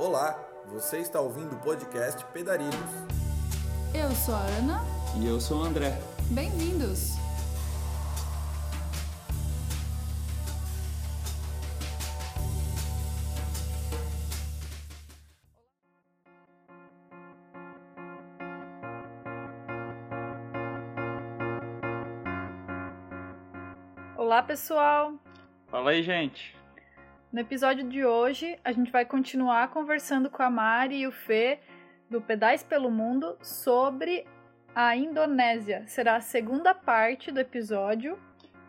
Olá, você está ouvindo o podcast Pedarilhos. Eu sou a Ana. E eu sou o André. Bem-vindos! Olá, pessoal! Fala aí, gente. No episódio de hoje, a gente vai continuar conversando com a Mari e o Fê do Pedais pelo Mundo sobre a Indonésia. Será a segunda parte do episódio.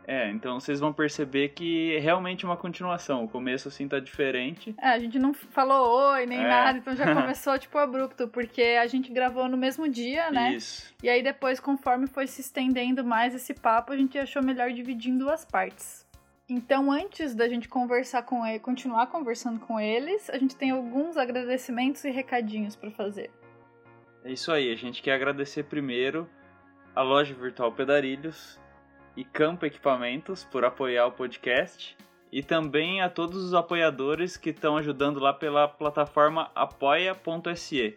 É, então vocês vão perceber que é realmente uma continuação. O começo, assim, tá diferente. É, a gente não falou oi nem É. nada, então já começou tipo abrupto, porque a gente gravou no mesmo dia, né? Isso. E aí depois, conforme foi se estendendo mais esse papo, a gente achou melhor dividir em duas partes. Então, antes da gente conversar com ele, continuar conversando com eles, a gente tem alguns agradecimentos e recadinhos para fazer. É isso aí. A gente quer agradecer primeiro a loja virtual Pedarilhos e Campo Equipamentos por apoiar o podcast. E também a todos os apoiadores que estão ajudando lá pela plataforma apoia.se.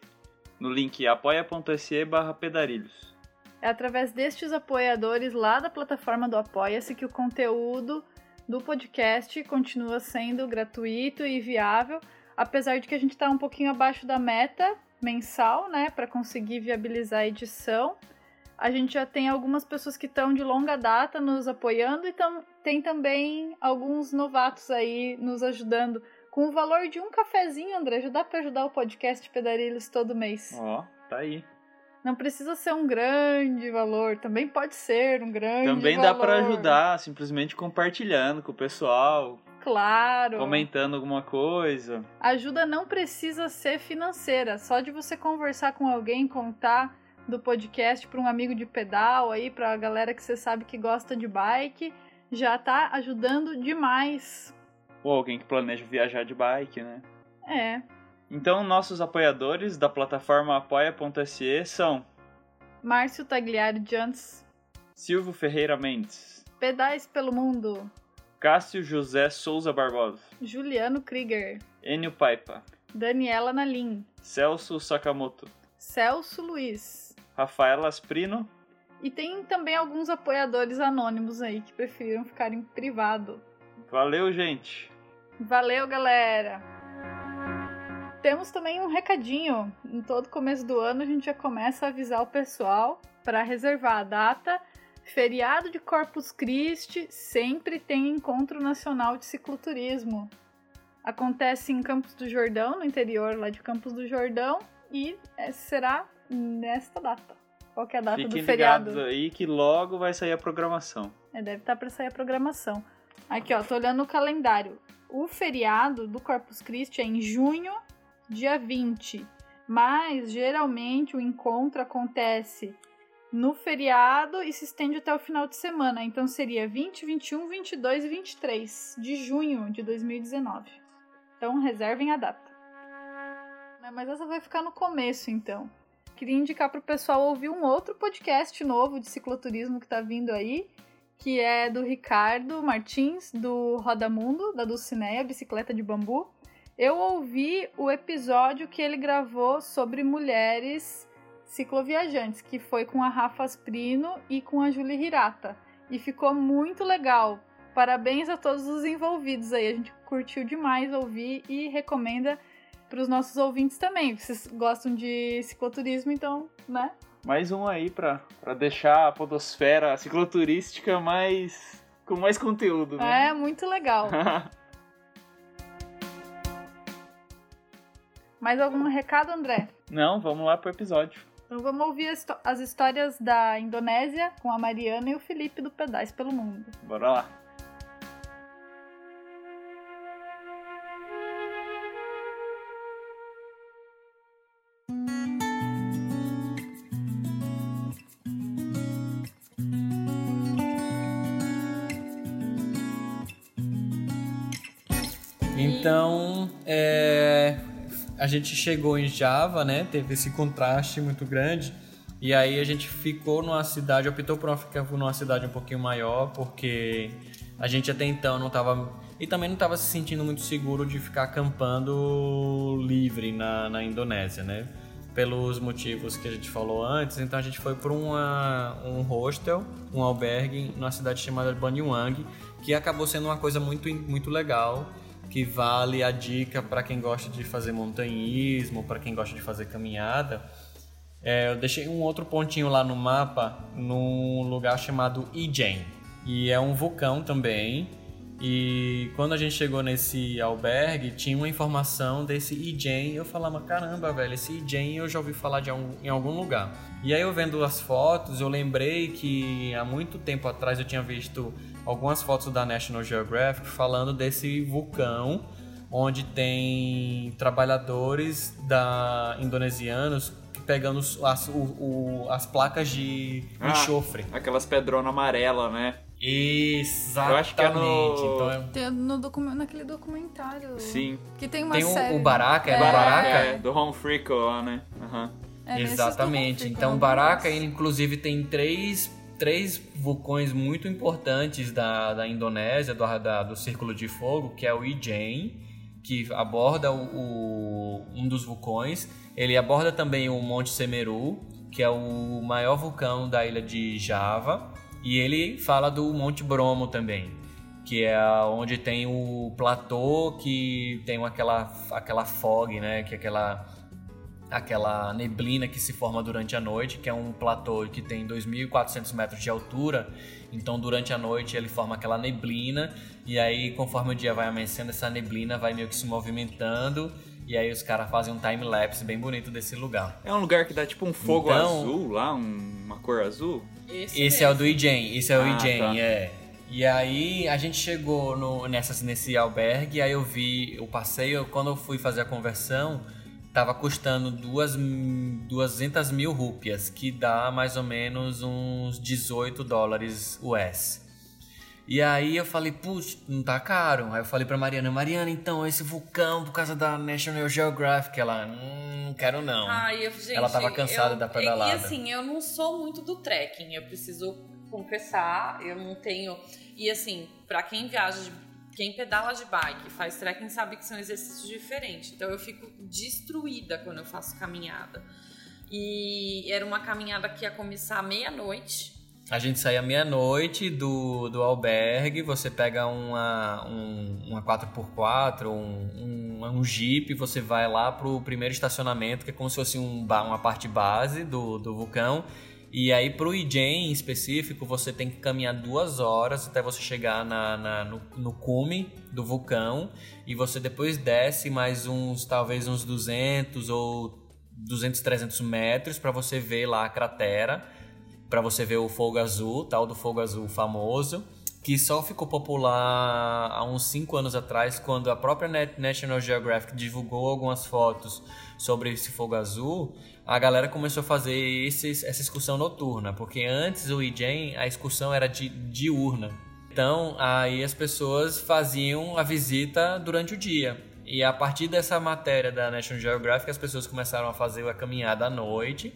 No link apoia.se barra pedarilhos. É através destes apoiadores lá da plataforma do Apoia-se que o conteúdo do podcast continua sendo gratuito e viável, apesar de que a gente está um pouquinho abaixo da meta mensal, né, para conseguir viabilizar a edição. A gente já tem algumas pessoas que estão de longa data nos apoiando e tam tem também alguns novatos aí nos ajudando com o valor de um cafezinho, André. Já dá para ajudar o podcast Pedarilhos todo mês. Ó, tá aí. Não precisa ser um grande valor, também pode ser um grande Também valor. dá pra ajudar, simplesmente compartilhando com o pessoal, Claro. comentando alguma coisa. Ajuda não precisa ser financeira, só de você conversar com alguém, contar do podcast para um amigo de pedal aí, pra galera que você sabe que gosta de bike, já tá ajudando demais. Ou alguém que planeja viajar de bike, né? É. Então, nossos apoiadores da plataforma apoia.se são Márcio Tagliari Jantz, Silvio Ferreira Mendes, Pedais pelo Mundo, Cássio José Souza Barbosa, Juliano Krieger, Enio Paipa, Daniela Nalim, Celso Sakamoto, Celso Luiz, Rafaela Asprino, E tem também alguns apoiadores anônimos aí que preferiram ficar em privado. valeu, gente! Valeu, galera! Temos também um recadinho. Em todo começo do ano a gente já começa a avisar o pessoal para reservar a data. Feriado de Corpus Christi sempre tem encontro nacional de cicloturismo. Acontece em Campos do Jordão, no interior lá de Campos do Jordão, e é, será nesta data. Qual que é a data Fiquem do feriado? ligados aí que logo vai sair a programação. É, deve estar para sair a programação. Aqui, ó, tô olhando o calendário. O feriado do Corpus Christi é em junho, dia 20. Mas geralmente o encontro acontece no feriado e se estende até o final de semana. Então seria 20, 21, 22 e 23 de junho de 2019. Então reservem a data. Né, Mas essa vai ficar no começo, então. Queria indicar para o pessoal ouvir um outro podcast novo de cicloturismo que está vindo aí, que é do Ricardo Martins, do Roda Mundo, da Dulcineia, Bicicleta de Bambu. Eu ouvi o episódio que ele gravou sobre mulheres cicloviajantes, que foi com a Rafa Asprino e com a Julie Hirata. E ficou muito legal. Parabéns a todos os envolvidos aí. A gente curtiu demais ouvir e recomenda para os nossos ouvintes também. Vocês gostam de cicloturismo, então, né? Mais um aí pra deixar a podosfera cicloturística mais. com mais conteúdo, né? É muito legal. Mais algum recado, André? Não, vamos lá pro episódio. Então vamos ouvir as, as histórias da Indonésia com a Mariana e o Felipe do Pedais pelo Mundo. Bora lá. Então, é, a gente chegou em Java, né? Teve esse contraste muito grande. E aí a gente ficou numa cidade, optou por ficar numa cidade um pouquinho maior, porque A gente até então não tava. E também não estava se sentindo muito seguro de ficar acampando livre na, na Indonésia, né? Pelos motivos que a gente falou antes, então a gente foi para um hostel, um albergue, numa cidade chamada Banyuwangi, que acabou sendo uma coisa muito, muito legal, que vale a dica para quem gosta de fazer montanhismo, para quem gosta de fazer caminhada. É, eu deixei um outro pontinho lá no mapa, num lugar chamado Ijen. E é um vulcão também. E quando a gente chegou nesse albergue, tinha uma informação desse Ijen. Eu falava, caramba, velho, esse Ijen eu já ouvi falar de um, em algum lugar. E aí eu vendo as fotos, eu lembrei que há muito tempo atrás eu tinha visto algumas fotos da National Geographic falando desse vulcão onde tem trabalhadores da indonesianos pegando as, o, o, as placas de ah, enxofre. Aquelas pedronas amarelas, né? Exatamente. Eu acho que é no... Então é... Tem no docu... naquele documentário. Sim. Que tem uma tem série. o Baraka, é, é Baraka? É, do Home Freako lá, né? Uhum. É, Exatamente. Então, Baraka, ele, inclusive, tem três, três vulcões muito importantes da, da Indonésia, do, da, do Círculo de Fogo, que é o Ijen, que aborda o, o, um dos vulcões. Ele aborda também o Monte Semeru, que é o maior vulcão da ilha de Java e ele fala do Monte Bromo também, que é onde tem o platô que tem aquela, aquela fog, né? Que é aquela, aquela neblina que se forma durante a noite, que é um platô que tem 2.400 metros de altura. Então, durante a noite, ele forma aquela neblina, e aí, conforme o dia vai amanhecendo, essa neblina vai meio que se movimentando. E aí os caras fazem um time-lapse bem bonito desse lugar. É um lugar que dá tipo um fogo então, azul lá, um, uma cor azul? Esse, esse é o do Ijen, esse é o ah, Ijen, tá. é. E aí a gente chegou no, nessa, nesse albergue, aí eu vi o passeio, quando eu fui fazer a conversão, tava custando duas, 200 mil rúpias, que dá mais ou menos uns 18 dólares US. E aí eu falei, putz, não tá caro. Aí eu falei pra Mariana, Mariana, então, esse vulcão por causa da National Geographic, ela, hum, não quero não. Ai, eu, gente, ela tava cansada eu, da pedalada. E assim, eu não sou muito do trekking, eu preciso confessar, eu não tenho... E assim, pra quem viaja, de, quem pedala de bike, faz trekking, sabe que são exercícios diferentes. Então eu fico destruída quando eu faço caminhada. E era uma caminhada que ia começar meia-noite, a gente sai à meia-noite do, do albergue, você pega uma, um, uma 4x4, um, um, um jeep, você vai lá pro primeiro estacionamento, que é como se fosse um, uma parte base do, do vulcão. E aí pro Ijen em específico, você tem que caminhar duas horas até você chegar na, na no, no, cume do vulcão. E você depois desce mais uns, talvez uns 200 ou 200, 300 metros para você ver lá a cratera para você ver o fogo azul, tal do fogo azul famoso, que só ficou popular há uns 5 anos atrás, quando a própria National Geographic divulgou algumas fotos sobre esse fogo azul, a galera começou a fazer esse, essa excursão noturna, porque antes o IJEN a excursão era de, diurna. Então aí as pessoas faziam a visita durante o dia. E a partir dessa matéria da National Geographic, as pessoas começaram a fazer a caminhada à noite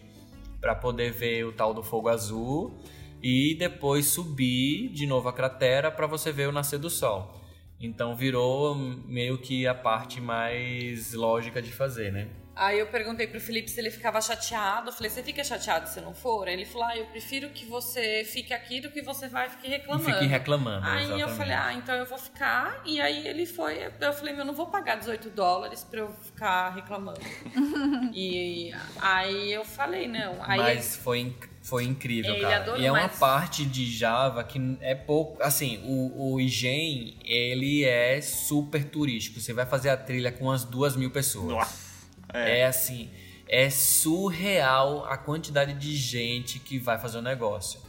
para poder ver o tal do fogo azul e depois subir de novo a cratera para você ver o nascer do sol. Então virou meio que a parte mais lógica de fazer, né? Aí eu perguntei pro Felipe se ele ficava chateado. Eu falei, você fica chateado se não for? Aí ele falou, ah, eu prefiro que você fique aqui do que você vai fique reclamando. Fique reclamando, Aí exatamente. eu falei, ah, então eu vou ficar. E aí ele foi, eu falei, meu, eu não vou pagar 18 dólares pra eu ficar reclamando. e aí eu falei, não. Aí Mas ele... foi, foi incrível, ele cara. Adorou, e é uma mas... parte de Java que é pouco... Assim, o, o Igen, ele é super turístico. Você vai fazer a trilha com umas duas mil pessoas. Nossa. É. é assim, é surreal a quantidade de gente que vai fazer o negócio.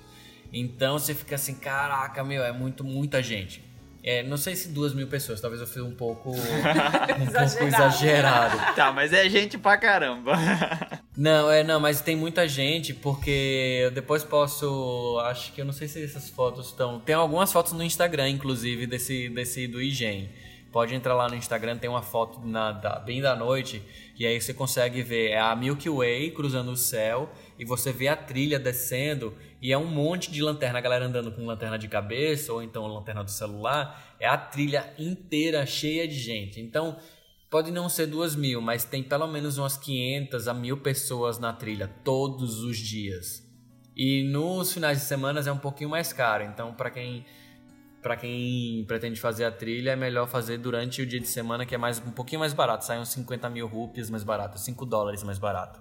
Então você fica assim, caraca, meu, é muito, muita gente. É, não sei se duas mil pessoas, talvez eu fui um pouco, um exagerado. pouco exagerado. Tá, mas é gente pra caramba. não, é, não, mas tem muita gente, porque eu depois posso. Acho que eu não sei se essas fotos estão. Tem algumas fotos no Instagram, inclusive, desse, desse do IGEM pode entrar lá no Instagram, tem uma foto na, da, bem da noite, e aí você consegue ver é a Milky Way cruzando o céu, e você vê a trilha descendo, e é um monte de lanterna, a galera andando com lanterna de cabeça, ou então lanterna do celular, é a trilha inteira cheia de gente. Então, pode não ser duas mil, mas tem pelo menos umas 500 a mil pessoas na trilha todos os dias. E nos finais de semana é um pouquinho mais caro, então para quem para quem pretende fazer a trilha, é melhor fazer durante o dia de semana, que é mais um pouquinho mais barato. Sai uns 50 mil rupias mais barato, 5 dólares mais barato.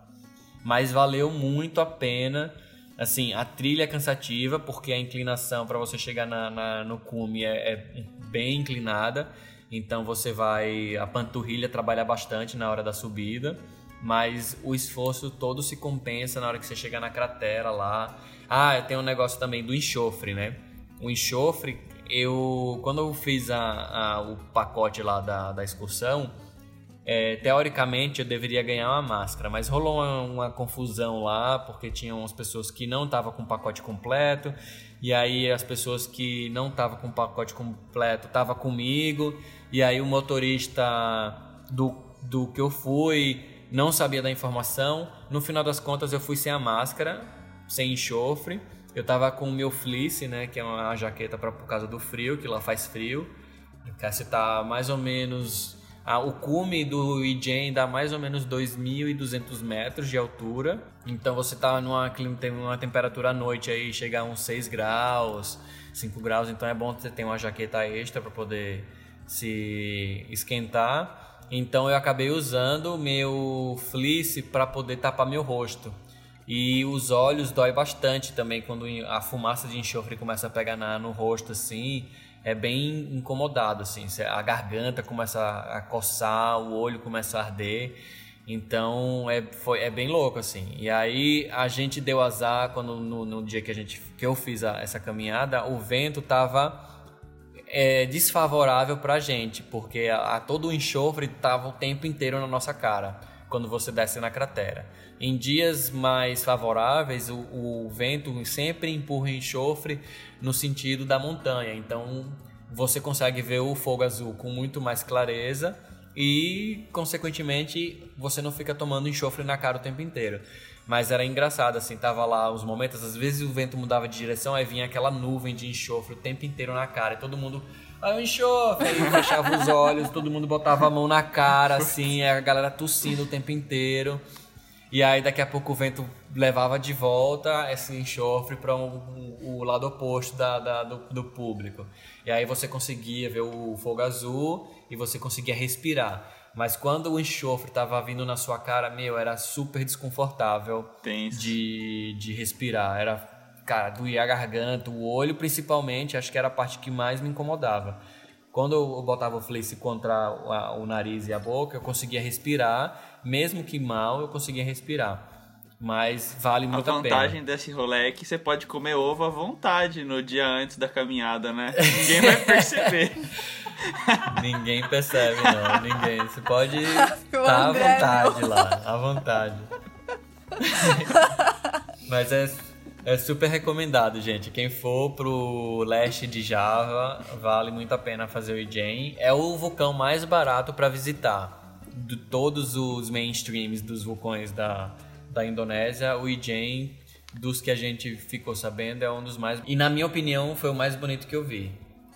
Mas valeu muito a pena. Assim, a trilha é cansativa, porque a inclinação para você chegar na, na, no cume é, é bem inclinada. Então você vai. A panturrilha trabalha bastante na hora da subida. Mas o esforço todo se compensa na hora que você chegar na cratera lá. Ah, tem um negócio também do enxofre, né? O enxofre eu quando eu fiz a, a, o pacote lá da, da excursão, é, teoricamente eu deveria ganhar uma máscara, mas rolou uma, uma confusão lá porque tinham as pessoas que não estavam com o pacote completo e aí as pessoas que não estavam com o pacote completo estavam comigo e aí o motorista do, do que eu fui não sabia da informação. No final das contas eu fui sem a máscara, sem enxofre eu tava com o meu fleece, né, que é uma jaqueta para por causa do frio, que lá faz frio. Você tá mais ou menos ah, o cume do Ijen dá mais ou menos 2.200 metros de altura. Então você tá numa, tem uma temperatura à noite aí, chega a uns 6 graus, 5 graus. Então é bom você ter uma jaqueta extra para poder se esquentar. Então eu acabei usando o meu fleece para poder tapar meu rosto. E os olhos dói bastante também quando a fumaça de enxofre começa a pegar na, no rosto assim. É bem incomodado assim. A garganta começa a coçar, o olho começa a arder. Então é, foi, é bem louco assim. E aí a gente deu azar quando no, no dia que a gente que eu fiz a, essa caminhada, o vento tava é, desfavorável pra gente, porque a, a, todo o enxofre tava o tempo inteiro na nossa cara quando você desce na cratera. Em dias mais favoráveis, o, o vento sempre empurra enxofre no sentido da montanha. Então você consegue ver o fogo azul com muito mais clareza e, consequentemente, você não fica tomando enxofre na cara o tempo inteiro. Mas era engraçado, assim, tava lá os momentos, às vezes o vento mudava de direção, aí vinha aquela nuvem de enxofre o tempo inteiro na cara, e todo mundo Aí o enxofre, aí fechava os olhos, todo mundo botava a mão na cara, assim, a galera tossindo o tempo inteiro. E aí daqui a pouco o vento levava de volta esse enxofre para o lado oposto da, da do, do, público. E aí você conseguia ver o fogo azul e você conseguia respirar. Mas quando o enxofre estava vindo na sua cara, meu, era super desconfortável de, de respirar. Era, cara, doía a garganta, o olho principalmente, acho que era a parte que mais me incomodava. Quando eu botava o fleece contra o nariz e a boca, eu conseguia respirar, mesmo que mal, eu conseguia respirar. Mas vale muito a pena. A vantagem desse rolê é que você pode comer ovo à vontade no dia antes da caminhada, né? Ninguém vai perceber. Ninguém percebe, não. Ninguém. Você pode estar tá à vontade lá. À vontade. Mas é é super recomendado, gente. Quem for pro leste de Java, vale muito a pena fazer o Ijen. É o vulcão mais barato para visitar. De todos os mainstreams dos vulcões da, da Indonésia, o Ijen, dos que a gente ficou sabendo, é um dos mais. E na minha opinião, foi o mais bonito que eu vi.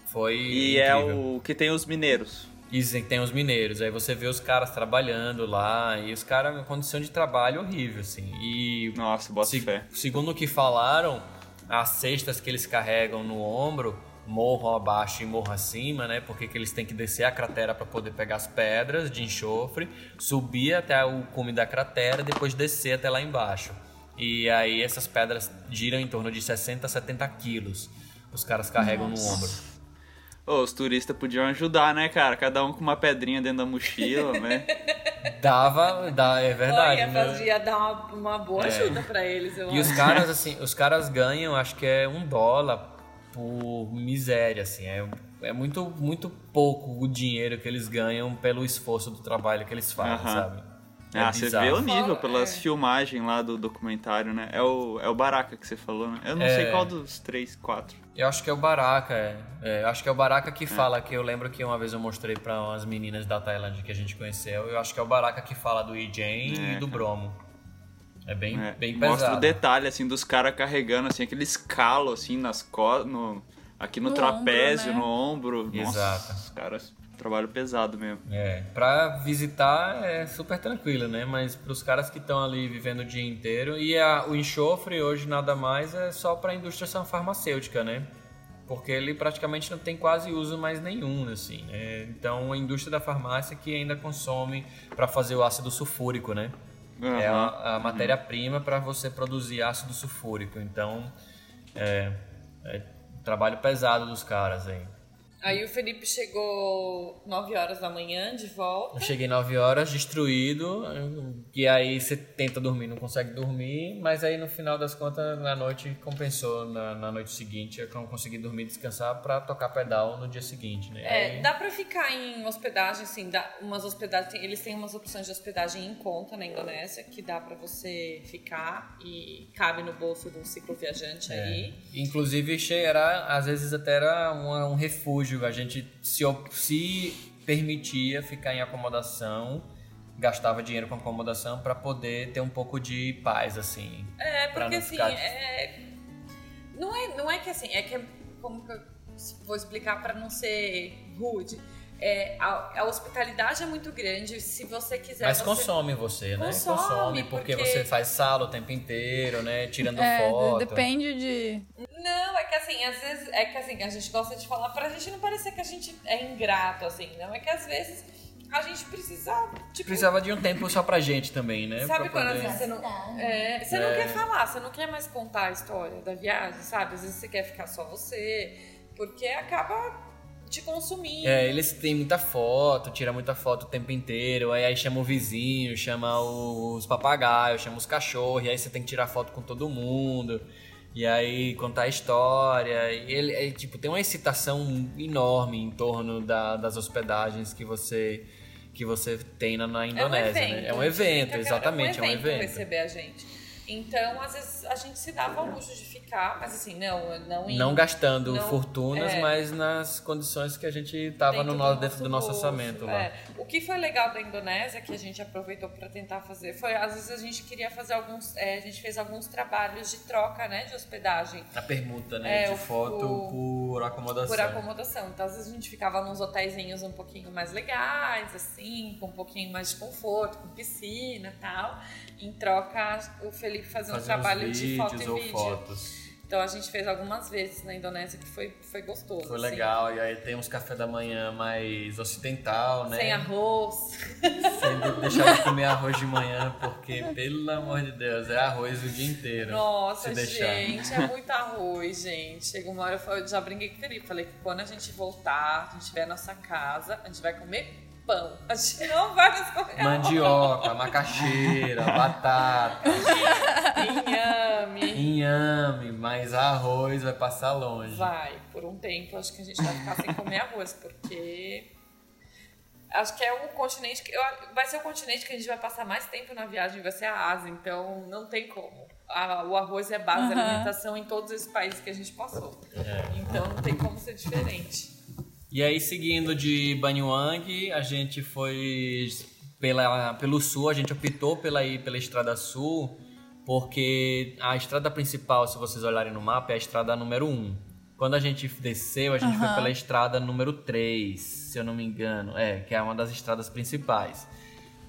Foi. E é incrível. é o que tem os mineiros. Dizem que tem os mineiros. Aí você vê os caras trabalhando lá e os caras, uma condição de trabalho horrível, assim. E. Nossa, bota se, fé. Segundo o que falaram, as cestas que eles carregam no ombro, morro abaixo e morro acima, né? Porque que eles têm que descer a cratera para poder pegar as pedras de enxofre, subir até o cume da cratera, depois descer até lá embaixo. E aí essas pedras giram em torno de 60 a 70 quilos. Os caras carregam Nossa. no ombro. Oh, os turistas podiam ajudar, né, cara? Cada um com uma pedrinha dentro da mochila, né? Dava, dá, é verdade. Olha, né? ia dar uma, uma boa é. ajuda para eles, eu E acho. os caras, assim, os caras ganham, acho que é um dólar por miséria, assim. É, é muito, muito pouco o dinheiro que eles ganham pelo esforço do trabalho que eles fazem, sabe? É ah, você bizarro. vê o nível pelas é. filmagens lá do documentário, né? É o, é o Baraka que você falou, né? Eu não É. sei qual dos três, quatro. Eu acho que é o Baraka, é. É, eu acho que é o Baraka que fala, que eu lembro que uma vez eu mostrei pra umas meninas da Tailândia que a gente conheceu, eu acho que é o Baraka que fala do Ijen É, e do cara. Bromo. É bem, É, bem Mostra pesado. o detalhe, assim, dos caras carregando, assim, aquele escalo, assim, nas costas, no, aqui no, No trapézio, ombro, né? no ombro. Exato. Nossa, os caras, trabalho pesado mesmo. É, pra visitar é super tranquilo, né? Mas pros caras que estão ali vivendo o dia inteiro. E a- o enxofre hoje nada mais é só pra indústria farmacêutica, né? Porque ele praticamente não tem quase uso mais nenhum, assim, né? Então a indústria da farmácia que ainda consome pra fazer o ácido sulfúrico, né? É Aham. a, a matéria-prima para você produzir ácido sulfúrico. Então, é, é trabalho pesado dos caras aí. Aí o Felipe chegou 9 horas da manhã de volta. Eu cheguei 9 horas, destruído, e aí você tenta dormir, não consegue dormir, mas aí no final das contas, na noite, compensou na, na noite seguinte, eu não consegui dormir descansar pra tocar pedal no dia seguinte, né? É, Aí- dá pra ficar em hospedagem, assim, dá umas hospedagens, eles têm umas opções de hospedagem em conta na Indonésia, que dá pra você ficar e cabe no bolso do cicloviajante É. aí. Inclusive, era, às vezes até era um refúgio. A gente se, se permitia ficar em acomodação, gastava dinheiro com acomodação para poder ter um pouco de paz, assim. É, porque não assim, ficar- é... Não, é, não é que assim, é que é, como que eu vou explicar pra não ser rude. É, a, a hospitalidade é muito grande, se você quiser... Mas você... consome você, né? Consome, porque, porque- você faz sala o tempo inteiro, né? Tirando É, foto. depende de. Não, é que assim, às vezes, é que assim, a gente gosta de falar pra gente não parecer que a gente é ingrato, assim, não, é que às vezes a gente precisa, tipo, Precisava de um tempo só pra gente também, né? sabe Pra quando às poder- vezes você não, é, você não quer falar, você não quer mais contar a história da viagem, sabe? Às vezes você quer ficar só você, porque acaba te consumindo. É, eles têm muita foto, tira muita foto o tempo inteiro, aí, aí chama o vizinho, chama os papagaios, chama os cachorros, e aí você tem que tirar foto com todo mundo, e aí contar a história, e ele, é, tipo, tem uma excitação enorme em torno da- das hospedagens que você que você tem na, na É um Indonésia, evento. né? É um gente evento, fica- exatamente, é um evento. receber a gente. Então, às vezes, a gente se dava o luxo de ficar, mas assim, não, não em- Não gastando não- fortunas, é. mas nas condições que a gente tava no, dentro no- dentro do nosso bolso, orçamento lá. é. O que foi legal da Indonésia, que a gente aproveitou para tentar fazer, foi às vezes a gente queria fazer alguns. é, a gente fez alguns trabalhos de troca, né? De hospedagem A permuta, né? É, de o- foto o- por acomodação. por acomodação. Então, às vezes a gente ficava nos hotéisinhos um pouquinho mais legais, assim, com um pouquinho mais de conforto, com piscina e tal. Em troca, o Felipe fazia um trabalho de foto e ou vídeo. fotos. Então a gente fez algumas vezes na Indonésia que foi, foi gostoso. Foi assim. legal. E aí tem uns café da manhã mais ocidental, né? Sem arroz. Sem deixar de comer arroz de manhã, porque, pelo amor de Deus, é arroz o dia inteiro. Nossa, gente, é muito arroz, gente. Chegou uma hora, eu já brinquei com o Felipe. Falei que quando a gente voltar, a gente tiver a nossa casa, a gente vai comer pão. A gente não vai mais comer Mandioca, macaxeira, batata, inhame. inhame, mas arroz vai passar longe. Vai, por um tempo, acho que a gente vai ficar sem comer arroz, porque. Acho que é o continente que. eu- vai ser o continente que a gente vai passar mais tempo na viagem, vai ser a Ásia, então não tem como. A- o arroz é base da Aham. alimentação em todos esses países que a gente passou. Então não tem como ser diferente. E aí, seguindo de Banyuang, a gente foi pela, pelo sul, a gente optou pela pela Estrada Sul, porque a estrada principal, se vocês olharem no mapa, é a estrada número 1. Quando a gente desceu, a gente foi Aham. pela estrada número 3, se eu não me engano, é, que é uma das estradas principais.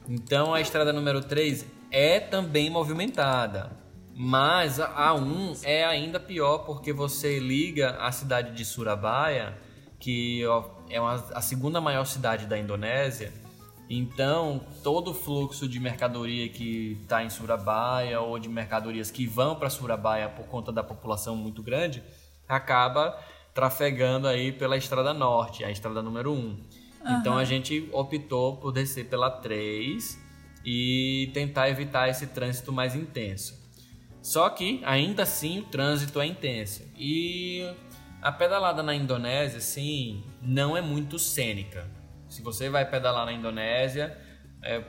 Então a estrada número 3 é também movimentada. Mas a A1 é ainda pior porque você liga a cidade de Surabaya, que é uma- a segunda maior cidade da Indonésia. Então, todo o fluxo de mercadoria que está em Surabaya ou de mercadorias que vão para Surabaya por conta da população muito grande, acaba trafegando aí pela estrada norte, a estrada número 1. Então a gente optou por descer pela 3 e tentar evitar esse trânsito mais intenso. Só que ainda assim o trânsito é intenso. E a pedalada na Indonésia, sim, não é muito cênica. Se você vai pedalar na Indonésia, é,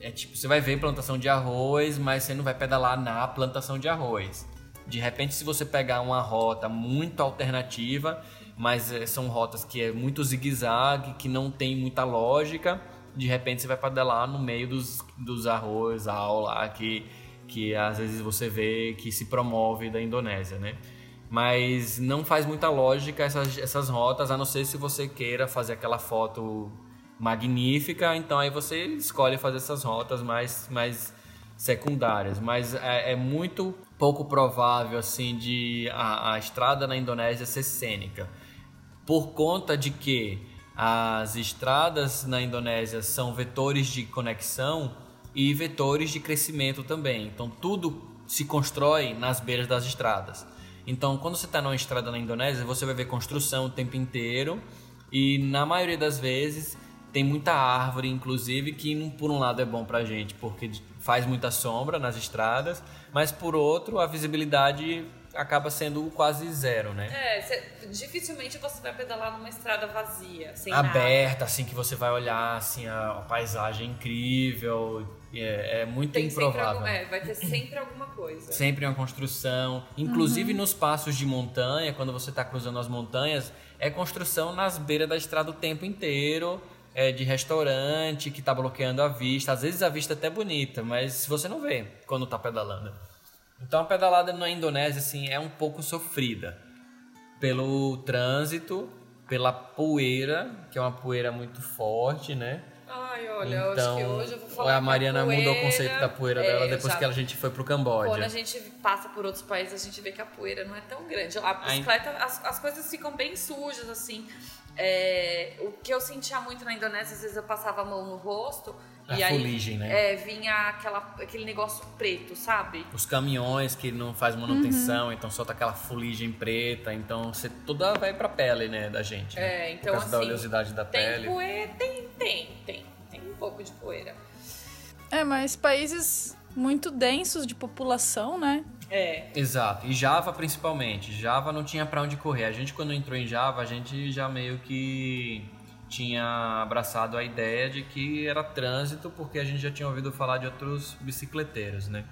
é tipo, você vai ver plantação de arroz, mas você não vai pedalar na plantação de arroz. De repente, se você pegar uma rota muito alternativa, mas é, são rotas que é muito zigue-zague, que não tem muita lógica, de repente você vai pedalar no meio dos, dos arroz, aula, que, que às vezes você vê que se promove da Indonésia, né? Mas não faz muita lógica essas, essas rotas, a não ser se você queira fazer aquela foto magnífica, então aí você escolhe fazer essas rotas mais, mais secundárias. Mas é, é muito pouco provável assim de a, a estrada na Indonésia ser cênica, por conta de que as estradas na Indonésia são vetores de conexão e vetores de crescimento também. Então tudo se constrói nas beiras das estradas. Então, quando você está numa estrada na Indonésia, você vai ver construção o tempo inteiro e na maioria das vezes tem muita árvore, inclusive, que por um lado é bom pra gente, porque faz muita sombra nas estradas, mas por outro, a visibilidade acaba sendo quase zero, né? É, cê, dificilmente você vai pedalar numa estrada vazia, sem Aberta, nada. assim, que você vai olhar, assim, a, a paisagem incrível, é, é muito Tem improvável. Algum, é, vai ter sempre alguma coisa. Sempre uma construção, inclusive uhum. nos passos de montanha, quando você está cruzando as montanhas, é construção nas beiras da estrada o tempo inteiro, é, de restaurante que está bloqueando a vista. Às vezes a vista é até bonita, mas você não vê quando está pedalando. Então a pedalada na Indonésia assim é um pouco sofrida pelo trânsito, pela poeira, que é uma poeira muito forte, né? Ai, olha, então, acho que então, hoje eu vou falar. A Mariana poeira, mudou o conceito da poeira é, dela depois já, que a gente foi pro Camboja. Quando a gente passa por outros países, a gente vê que a poeira não é tão grande. A bicicleta, as, as coisas ficam bem sujas, assim. É, o que eu sentia muito na Indonésia, às vezes eu passava a mão no rosto a e fuligem, aí né? É, vinha aquela, aquele negócio preto, sabe? Os caminhões que não faz manutenção, uhum. então solta aquela fuligem preta, então você toda vai pra pele, né, da gente. Né? É, então Por causa assim, da oleosidade da tem pele. Poeira, tem, tem, tem, tem um pouco de poeira. É, mas países muito densos de população, né? É. Exato. E Java principalmente. Java não tinha para onde correr. A gente quando entrou em Java, a gente já meio que tinha abraçado a ideia de que era trânsito porque a gente já tinha ouvido falar de outros bicicleteiros, né?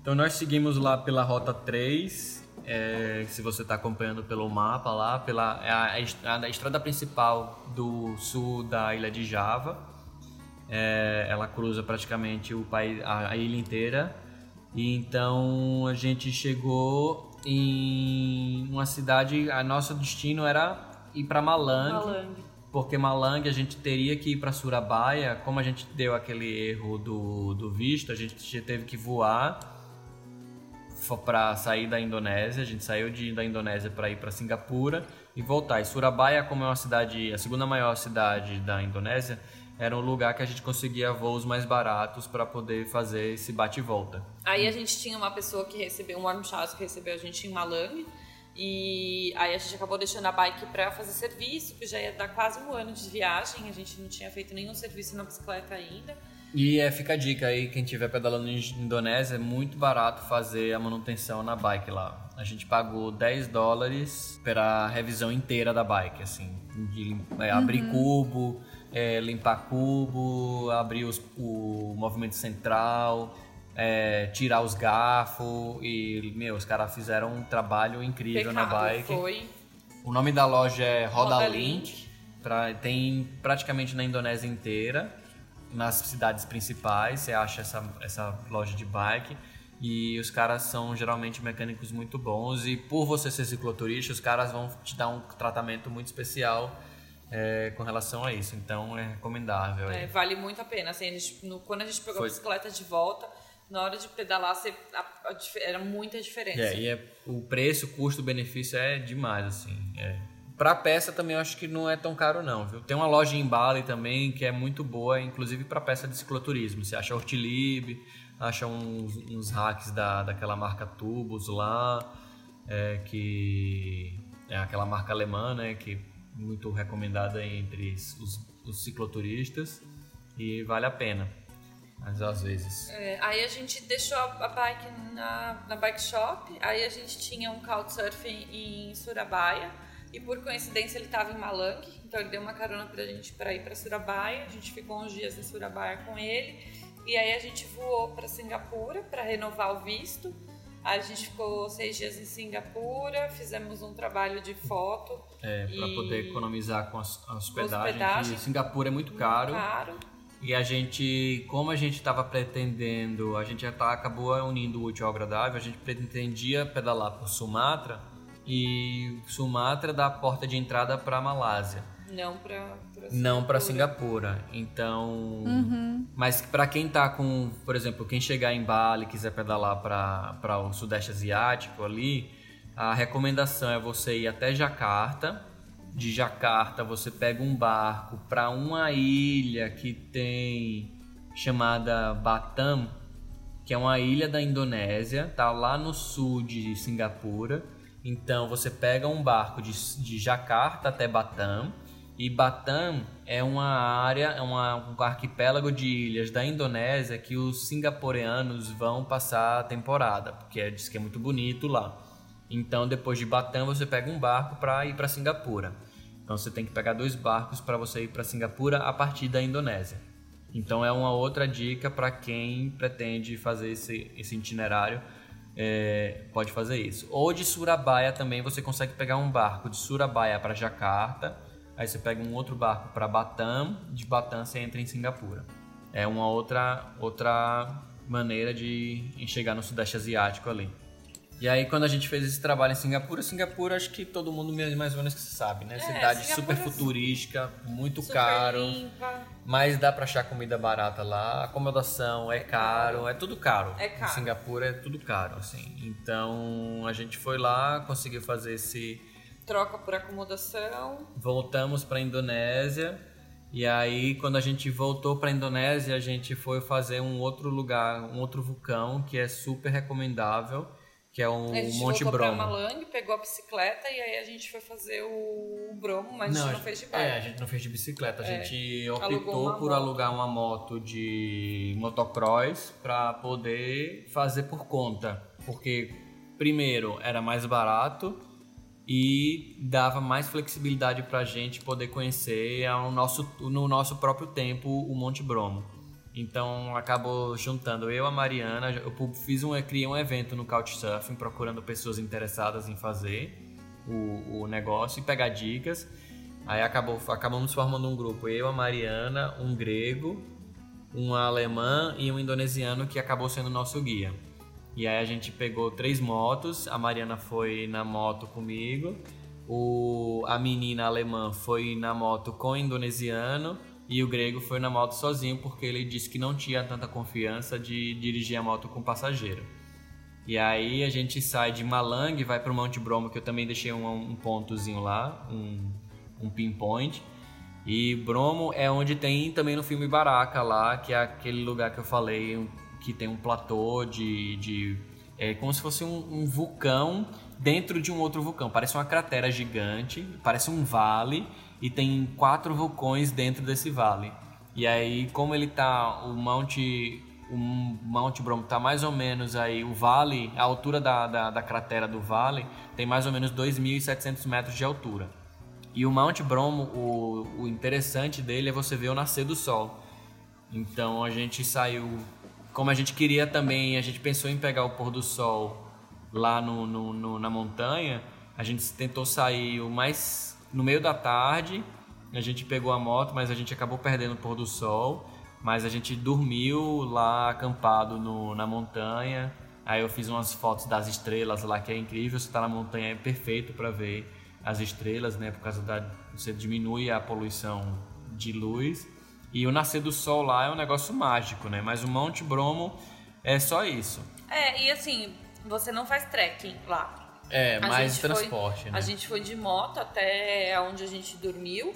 Então nós seguimos lá pela rota 3, é, se você está acompanhando pelo mapa lá, pela é a, a, a, estrada principal do sul da ilha de Java. É, ela cruza praticamente o país, a, a ilha inteira e então a gente chegou em uma cidade, a nosso destino era ir para Malang, Malang, porque Malang a gente teria que ir para Surabaya, como a gente deu aquele erro do, do visto, a gente teve que voar para sair da Indonésia, a gente saiu de, da Indonésia para ir para Singapura e voltar. E Surabaya, como é uma cidade, a segunda maior cidade da Indonésia, era um lugar que a gente conseguia voos mais baratos para poder fazer esse bate e volta. Aí a gente tinha uma pessoa que recebeu, um Warm que recebeu a gente em Malang, e aí a gente acabou deixando a bike para fazer serviço, que já ia dar quase um ano de viagem, a gente não tinha feito nenhum serviço na bicicleta ainda. E é, fica a dica aí, quem estiver pedalando em Indonésia, é muito barato fazer a manutenção na bike lá. A gente pagou 10 dólares para a revisão inteira da bike, assim, de é, abrir uhum. cubo, é, limpar cubo, abrir os, o movimento central, é, tirar os garfos e, meu, os caras fizeram um trabalho incrível Pecado, na bike. Foi. O nome da loja é Roda, Roda Link. Link. Pra, tem praticamente na Indonésia inteira, nas cidades principais, você acha essa, essa loja de bike. E os caras são geralmente mecânicos muito bons. E por você ser cicloturista, os caras vão te dar um tratamento muito especial é, com relação a isso. Então é recomendável. É, vale muito a pena. Assim, a gente, no, quando a gente pegou Foi. a bicicleta de volta, na hora de pedalar você, a, a, era muita diferença. É, e é, o preço, custo-benefício é demais, assim. É. Pra peça também eu acho que não é tão caro não, viu? Tem uma loja em Bali também que é muito boa, inclusive para peça de cicloturismo. Você acha Hortilib, acha uns, uns hacks da, daquela marca Tubos lá, é, que é aquela marca alemã, né? Que muito recomendada entre os, os cicloturistas e vale a pena. Mas às vezes. É, aí a gente deixou a bike na, na bike shop, aí a gente tinha um couchsurfing em Surabaya e por coincidência ele estava em Malang, Então ele deu uma carona pra gente para ir para Surabaya. A gente ficou uns dias em Surabaya com ele. E aí a gente voou para Singapura para renovar o visto. A gente ficou seis dias em Singapura, fizemos um trabalho de foto. É, para poder economizar com a hospedagem, Hospedagem. Singapura é muito caro. Caro. E a gente, como a gente estava pretendendo, a gente já tá, acabou unindo o útil ao agradável, a gente pretendia pedalar por Sumatra e Sumatra dá a porta de entrada para Malásia, Não pra, pra não para Singapura. Então, Uhum. mas para quem tá com, por exemplo, quem chegar em Bali e quiser pedalar para o Sudeste Asiático ali, a recomendação é você ir até Jacarta. De Jacarta você pega um barco para uma ilha que tem chamada Batam, que é uma ilha da Indonésia, tá lá no sul de Singapura. Então você pega um barco de, de Jakarta até Batam e Batam é uma área, é uma, um arquipélago de ilhas da Indonésia que os singapureanos vão passar a temporada, porque é- diz que é muito bonito lá. Então depois de Batam você pega um barco para ir para Singapura. Então você tem que pegar dois barcos para você ir para Singapura a partir da Indonésia. Então é uma outra dica para quem pretende fazer esse, esse itinerário. é, pode fazer isso. Ou de Surabaya também você consegue pegar um barco de Surabaya para Jakarta. Aí você pega um outro barco para Batam. De Batam você entra em Singapura. É uma outra, outra maneira de chegar no Sudeste Asiático ali. E aí, quando a gente fez esse trabalho em Singapura, Singapura acho que todo mundo mais ou menos que sabe, né? É, Cidade Singapura super é futurística, muito super caro. limpa. Mas dá pra achar comida barata lá, acomodação é caro, é tudo caro. É caro. Em Singapura é tudo caro, assim. Então a gente foi lá, conseguiu fazer esse. Troca por acomodação. Voltamos pra Indonésia. E aí, quando a gente voltou pra Indonésia, a gente foi fazer um outro lugar, um outro vulcão que é super recomendável, que é o a gente Monte voltou Bromo. pra Malang, pegou a bicicleta e aí a gente foi fazer o Bromo, mas a gente não fez de bike. É, a gente não fez de bicicleta. A É, gente optou por moto. alugar uma moto de motocross para poder fazer por conta. Porque, primeiro, era mais barato e dava mais flexibilidade para a gente poder conhecer ao nosso, no nosso próprio tempo o Monte Bromo. Então acabou juntando eu, a Mariana, eu fiz um, eu criei um evento no Couchsurfing procurando pessoas interessadas em fazer o, o negócio e pegar dicas. Aí acabou, acabamos formando um grupo, eu, a Mariana, um grego, um alemã e um indonesiano que acabou sendo nosso guia. E aí a gente pegou três motos, a Mariana foi na moto comigo, o, a menina alemã foi na moto com o indonesiano e o grego foi na moto sozinho porque ele disse que não tinha tanta confiança de dirigir a moto com passageiro. E aí a gente sai de Malang vai para o Monte Bromo, que eu também deixei um, um pontozinho lá, um, um pinpoint. E Bromo é onde tem também no filme Baraka lá, que é aquele lugar que eu falei, que tem um platô de. de é como se fosse um, um vulcão dentro de um outro vulcão. Parece uma cratera gigante, parece um vale, e tem quatro vulcões dentro desse vale. E aí, como ele tá. O Monte. O Monte Bromo tá mais ou menos aí. O vale, a altura da, da, da cratera do vale, tem mais ou menos 2.700 metros de altura. E o Mount Bromo, o, o interessante dele é você ver o nascer do sol. Então a gente saiu. Como a gente queria também, a gente pensou em pegar o pôr do sol lá no, no- no- na montanha. A gente tentou sair o mais no meio da tarde. A gente pegou a moto, mas a gente acabou perdendo o pôr do sol. Mas a gente dormiu lá acampado no- na montanha. Aí eu fiz umas fotos das estrelas lá, que é incrível. Você tá na montanha, é perfeito para ver as estrelas, né? Por causa da. Você diminui a poluição de luz. E o nascer do sol lá é um negócio mágico, né? Mas o Monte Bromo é só isso. É, e assim, você não faz trekking lá. É, A mais gente foi- transporte, né? A gente foi de moto até onde a gente dormiu.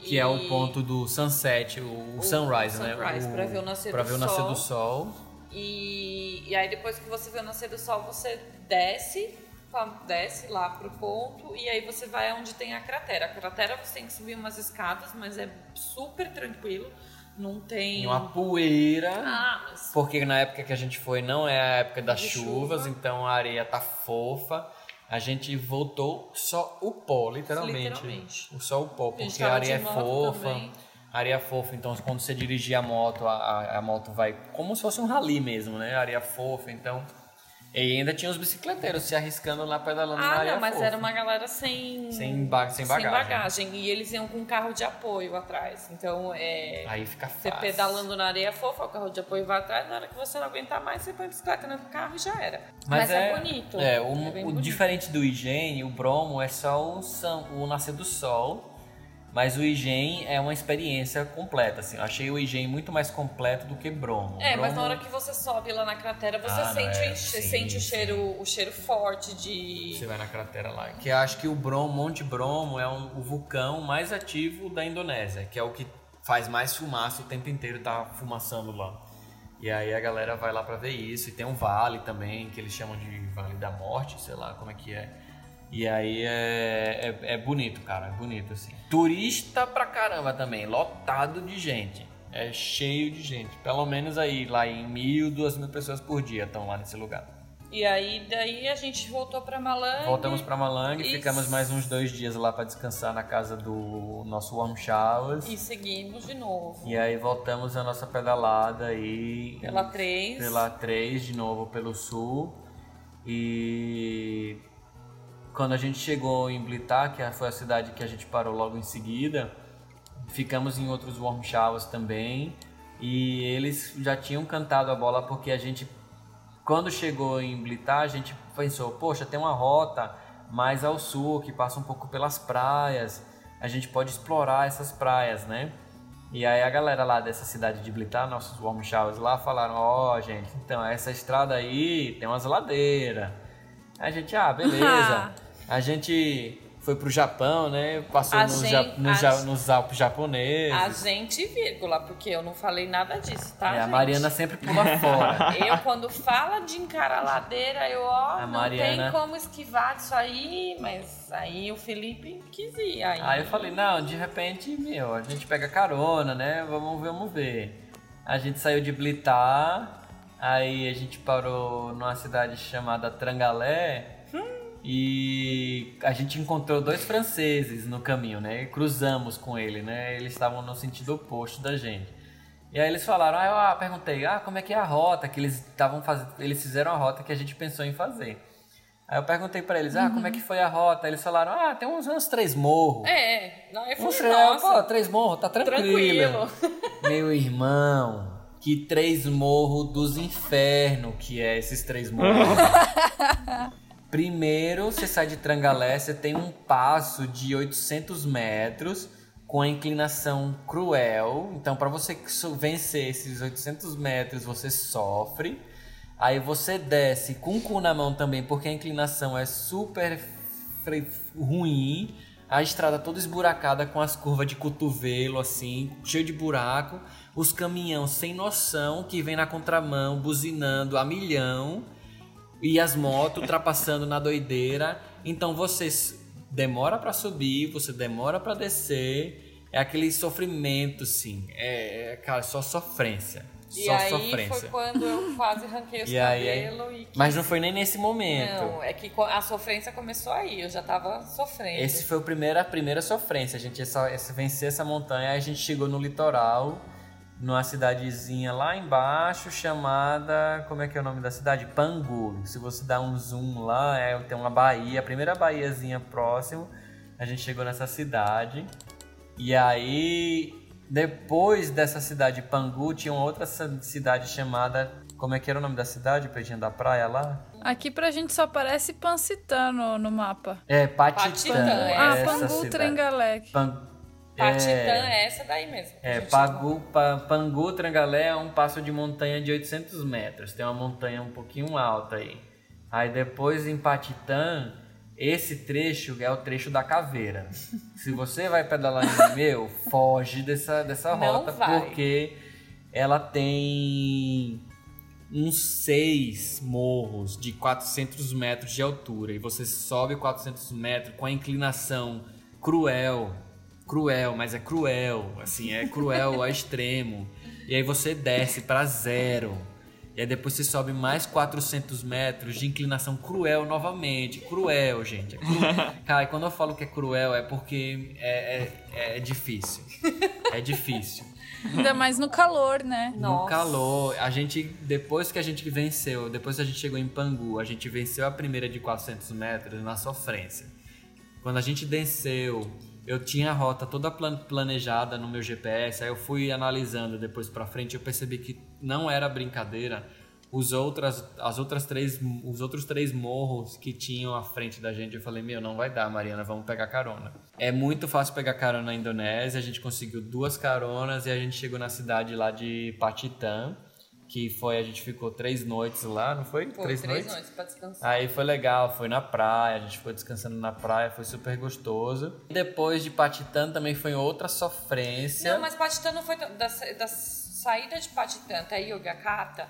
Que e- é o ponto do sunset, o, O sunrise, né? sunrise, pra ver o nascer pra do ver o nascer sol. do sol. E, e aí depois que você vê o nascer do sol, você desce, desce lá pro ponto e aí você vai onde tem a cratera. A cratera você tem que subir umas escadas, mas é super tranquilo. Não tem. Uma poeira. Ah, mas Porque na época que a gente foi não é a época das De chuvas, chuva. então a areia tá fofa. A gente voltou só o pó, literalmente. Literalmente. Só o pó, A porque tava a areia é fofa. também. Areia fofa, então quando você dirigir a moto, a, a, a moto vai como se fosse um rally mesmo, né? Areia fofa, então. E ainda tinha os bicicleteiros se arriscando lá pedalando na Ah, areia não, mas fofa. era uma galera sem. Sem ba- sem bagagem. bagagem. E eles iam com um carro de apoio atrás. Então, é. Aí fica Você fácil. pedalando na areia fofa, o carro de apoio vai atrás, na hora que você não aguentar mais, você põe a bicicleta no carro e já era. Mas, é, bonito. É, o, bem o bonito. diferente do Igen, o Bromo é só o, o nascer do sol, mas o Igen é uma experiência completa. Assim. Eu achei o Igen muito mais completo do que Bromo. É, mas Bromo- na hora que você sobe lá na cratera, você Ah, sente, é, o, sim, sente o sim. cheiro, o cheiro forte de. Você vai na cratera lá. Que acho que o Bromo, Monte Bromo é um- o vulcão mais ativo da Indonésia, que é o que faz mais fumaça o tempo inteiro, tá fumaçando lá. E aí a galera vai lá pra ver isso. E tem um vale também, que eles chamam de Vale da Morte, sei lá como é que é. E aí é, é, é bonito, cara, é bonito assim. Turista pra caramba também, lotado de gente. É cheio de gente. Pelo menos aí, lá em mil, duas mil pessoas por dia estão lá nesse lugar. E aí, daí a gente voltou pra Malang. Voltamos pra Malang, E- ficamos mais uns dois dias lá pra descansar na casa do nosso Warm Showers. E seguimos de novo. E aí voltamos a nossa pedalada aí Pela 3. pela 3 de novo pelo sul. E quando a gente chegou em Blitar, que foi a cidade que a gente parou logo em seguida, ficamos em outros warm showers também. E eles já tinham cantado a bola porque a gente quando chegou em Blitar, a gente pensou, poxa, tem uma rota mais ao sul que passa um pouco pelas praias. A gente pode explorar essas praias, né? E aí a galera lá dessa cidade de Blitar, nossos warm showers lá, falaram, ó, gente, então essa estrada aí tem umas ladeiras. A gente, ah, beleza. a gente foi pro Japão, né? Passou A nos, gente- ja- nos, a- ja- nos Alpes japoneses. A gente, vírgula, porque eu não falei nada disso, tá? É, a gente? Mariana sempre pula fora. Eu, quando fala de encarar ladeira, eu, ó, A não Mariana- tem como esquivar disso aí, mas aí o Felipe quis ir. Aí, Aí eu falei, não, de repente, meu, a gente pega carona, né? Vamos ver, vamos ver. A gente saiu de Blitar, aí a gente parou numa cidade chamada Trangalé e a gente encontrou dois franceses no caminho, né? E cruzamos com ele, né? Eles estavam no sentido oposto da gente. E aí eles falaram, ah, eu ah, perguntei, ah, como é que é a rota? Que eles estavam fazendo, eles fizeram a rota que a gente pensou em fazer. Aí eu perguntei pra eles, ah, como é que foi a rota? Eles falaram, ah, tem uns, uns três morros. É, não, eu Uns falei, três, nossa, pô, três morros, tá tranquilo. tranquilo. Meu irmão, que três morros dos infernos que é esses três morros. Primeiro, você sai de Trangalé, você tem um passo de 800 metros com a inclinação cruel. Então, para você vencer esses 800 metros, você sofre. Aí você desce com o cu na mão também, porque a inclinação é super ruim. A estrada toda esburacada com as curvas de cotovelo, assim, cheio de buraco. Os caminhão sem noção que vem na contramão, buzinando a milhão. E as motos ultrapassando na doideira. Então você demora pra subir, você demora pra descer. É aquele sofrimento, sim. É, é, cara, só sofrência. E só aí sofrência. foi quando eu quase arranquei os E aí- aí- cabelos e... Mas não foi nem nesse momento. Não, é que a sofrência começou aí, eu já tava sofrendo. Esse foi o primeiro, a primeira sofrência. A gente ia só, ia vencer essa montanha, aí a gente chegou no litoral, numa cidadezinha lá embaixo, chamada. Como é que é o nome da cidade? Pangu. Se você dá um zoom lá, é, tem uma baía, a primeira baiazinha próximo. A gente chegou nessa cidade. E aí, depois dessa cidade Pangu, tinha uma outra ci- cidade chamada. Como é que era o nome da cidade, pertinho da praia lá? Aqui pra gente só aparece Pancitã no, no mapa. É, Patitã. Patitã, é ah, Pangu. Trengalé. Pan- Patitã é, é essa daí mesmo. É, Pagu, pa, Pangu Trangalé é um passo de montanha de 800 metros. Tem uma montanha um pouquinho alta aí. Aí depois em Patitã, esse trecho é o trecho da caveira. Se você vai pedalar em meu, foge dessa, dessa Não rota, vai. porque ela tem uns seis morros de 400 metros de altura. E você sobe 400 metros com a inclinação cruel. Cruel, mas é cruel. Assim, é cruel ao extremo. E aí você desce para zero. E aí depois você sobe mais 400 metros de inclinação cruel novamente. Cruel, gente. É cru... Cara, e quando eu falo que é cruel é porque é, é, é difícil. É difícil. Ainda mais no calor, né? No Nossa. calor, a gente, depois que a gente venceu, depois que a gente chegou em Pangu, a gente venceu a primeira de 400 metros na sofrência. Quando a gente desceu, eu tinha a rota toda plan- planejada no meu GPS, aí eu fui analisando depois pra frente, eu percebi que não era brincadeira. Os outras, as outras três, os outros três morros que tinham à frente da gente, eu falei, meu, não vai dar, Mariana, vamos pegar carona. É muito fácil pegar carona na Indonésia, a gente conseguiu duas caronas e a gente chegou na cidade lá de Patitã, que foi, a gente ficou três noites lá, não foi? Pô, três, noites. pra descansar. Aí foi legal, foi na praia, a gente ficou descansando na praia, foi super gostoso. Depois de Patitã também foi outra sofrência. Não, mas Patitã não foi da, da, da saída de Patitã até Yogyakarta.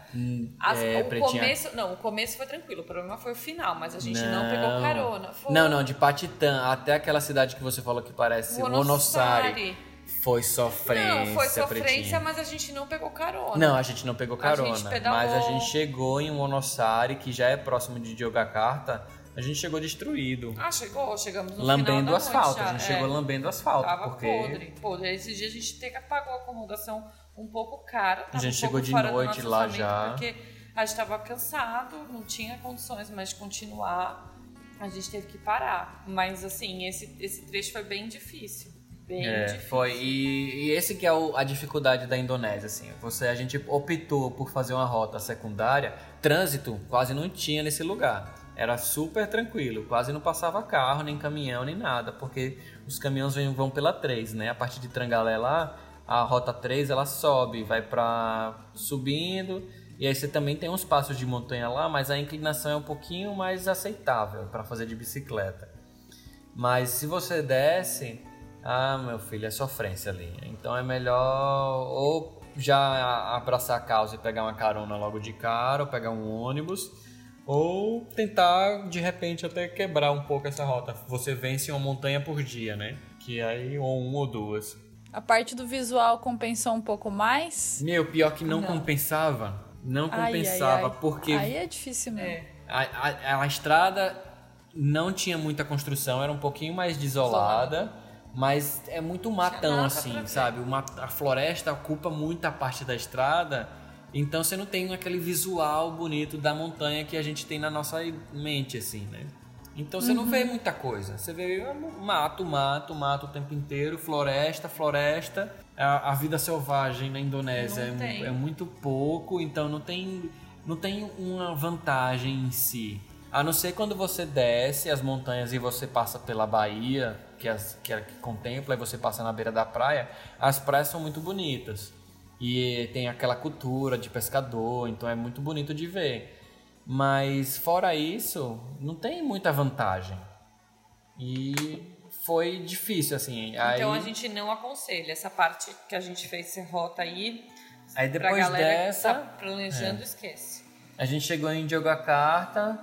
as- é, o Pretinha. começo, não, o começo foi tranquilo. O problema foi o final, mas a gente não, pegou carona. Foi Não, não, de Patitã até aquela cidade que você falou que parece Wonossari. Foi sofrência, Não, foi sofrência, mas a gente não pegou carona. Não, a gente não pegou A carona, gente pedalou. mas a gente chegou em Wonossari, que já é próximo de Yogyakarta, a gente chegou destruído. Ah, chegou, chegamos no lambendo da asfalto, noite, a gente já, chegou é. lambendo asfalto, Tava porque podre, podre. Esse dia a gente até que pagou a acomodação um pouco cara. A gente um chegou de noite lá já. Porque a gente tava cansado, não tinha condições mais de continuar. A gente teve que parar. Mas assim, esse, esse trecho foi bem difícil. Bem É, difícil. foi. E, e esse que é o- a dificuldade da Indonésia, assim. Você, a gente optou por fazer uma rota secundária. Trânsito quase não tinha nesse lugar. Era super tranquilo, quase não passava carro, nem caminhão, nem nada, porque os caminhões vêm- vão pela 3, né? A partir de Trangalé lá, a rota 3 ela sobe, vai pra subindo, e aí você também tem uns passos de montanha lá, mas a inclinação é um pouquinho mais aceitável para fazer de bicicleta. Mas se você desce, ah, meu filho, é sofrência ali. Então é melhor ou já abraçar a causa e pegar uma carona logo de cara, ou pegar um ônibus, ou tentar de repente até quebrar um pouco essa rota. Você vence uma montanha por dia, né? Que aí ou uma ou duas. A parte do visual compensou um pouco mais. Meu, pior que não, Não. compensava. Não Ai, ai, compensava, ai. porque Aí é difícil mesmo. É. a, a, a estrada não tinha muita construção, era um pouquinho mais desolada, mas é muito matão assim, sabe? Uma, a floresta ocupa muita parte da estrada, então você não tem aquele visual bonito da montanha que a gente tem na nossa mente, assim, né? Então você não vê Uhum. muita coisa. Você vê mato, mato, mato o tempo inteiro, floresta, floresta. A, a vida selvagem na Indonésia é, é muito pouco, então não tem, não tem uma vantagem em si. A não ser quando você desce as montanhas e você passa pela Bahia, que, as, que, é- que contempla, e você passa na beira da praia, as praias são muito bonitas. E tem aquela cultura de pescador, então é muito bonito de ver. Mas fora isso, não tem muita vantagem. E foi difícil, assim. Então aí, a gente não aconselha essa parte que a gente fez essa rota aí. aí pra depois galera dessa, que tá planejando, esquece. a gente chegou em Yogyakarta.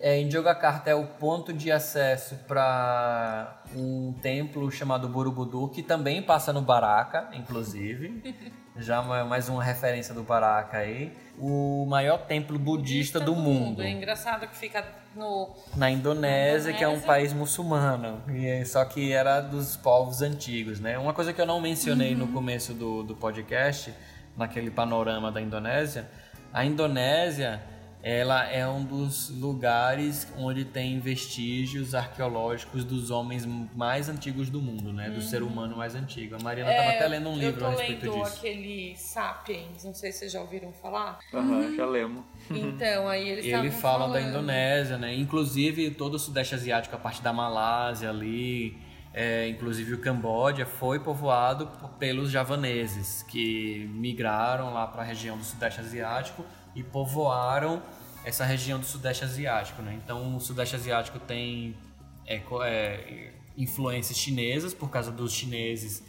É, em Yogyakarta é o ponto de acesso para um templo chamado Borobudur, que também passa no Baraka, inclusive. Já ma- mais uma referência do Baraka aí. O maior templo budista, do, mundo. É engraçado que fica no. Na Indonésia, que é um Indonésia. país muçulmano. E é- só que era dos povos antigos, né? Uma coisa que eu não mencionei no começo do, do podcast, naquele panorama da Indonésia, a Indonésia, ela é um dos lugares onde tem vestígios arqueológicos dos homens mais antigos do mundo, né? Do ser humano mais antigo. A Mariana estava até lendo um livro a É, eu respeito lendo disso. aquele Sapiens, não sei se vocês já ouviram falar. Aham, já lemos. Então, aí eles Ele fala da falando. Indonésia, né? Inclusive todo o Sudeste Asiático, a parte da Malásia ali, é, inclusive o Camboja, foi povoado pelos javaneses, que migraram lá para a região do Sudeste Asiático e povoaram essa região do Sudeste Asiático, né? Então o Sudeste Asiático tem é, é, influências chinesas por causa dos chineses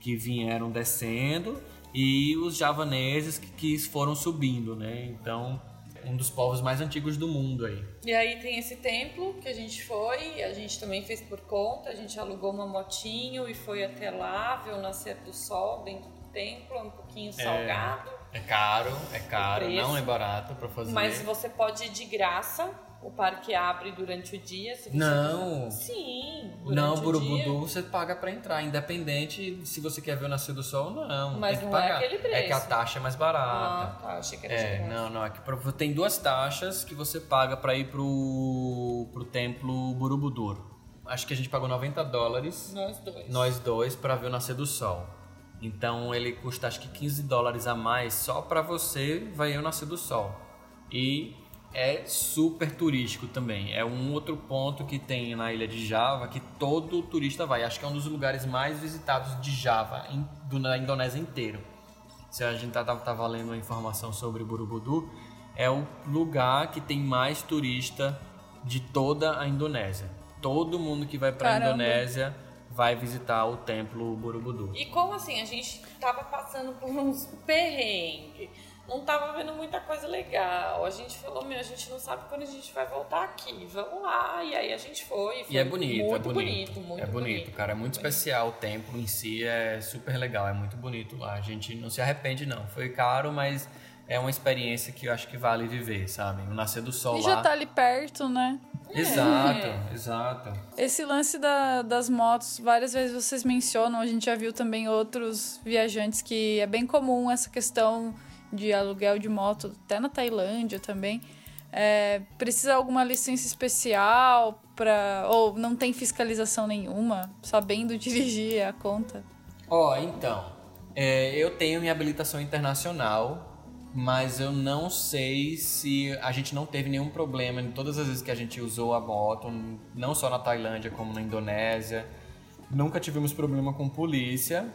que vieram descendo e os javaneses que, que foram subindo, né? Então, um dos povos mais antigos do mundo aí. E aí tem esse templo que a gente foi, a gente também fez por conta, a gente alugou uma motinho e foi até lá, ver o nascer do sol dentro do templo, é um pouquinho salgado. É caro, é caro, não é barato pra fazer. Mas você pode ir de graça. O parque abre durante o dia. Se você Não. Sim. durante Não, Burubudu você paga pra entrar, independente se você quer ver o nascer do sol ou não. Mas que não é pagar. aquele preço. É que a taxa é mais Ah, barata. tá. Achei que era É, não, não. Aqui pra- tem duas taxas que você paga pra ir pro, pro templo Borobudur. Acho que a gente pagou 90 dólares, Nós dois. nós dois, pra ver o nascer do sol. Então ele custa acho que 15 dólares a mais só pra você ver o nascer do sol. E é super turístico também. É um outro ponto que tem na ilha de Java que todo turista vai. Acho que é um dos lugares mais visitados de Java, em, do, na Indonésia inteiro. Se a gente tava, tava lendo a informação sobre Borobudur, é o lugar que tem mais turista de toda a Indonésia. Todo mundo que vai pra Caramba. Indonésia vai visitar o templo Borobudur. E como assim? A gente tava passando por uns perrengues. Não tava vendo muita coisa legal. A gente falou, meu, a gente não sabe quando a gente vai voltar aqui. Vamos lá. E aí a gente foi. foi E é bonito, muito é bonito. muito é bonito, cara. É muito especial. O templo em si é super legal, é muito bonito lá. A gente não se arrepende, não. Foi caro, mas é uma experiência que eu acho que vale viver, sabe? O nascer do sol E lá. já tá ali perto, né? Exato, É. exato. Esse lance da- das motos, várias vezes vocês mencionam, a gente já viu também outros viajantes que é bem comum essa questão de aluguel de moto, até na Tailândia também. É, precisa alguma licença especial para ou não tem fiscalização nenhuma, sabendo dirigir a conta? Ó, então, é, eu tenho minha habilitação internacional, mas eu não sei se a gente não teve nenhum problema em todas as vezes que a gente usou a moto, não só na Tailândia como na Indonésia. Nunca tivemos problema com polícia,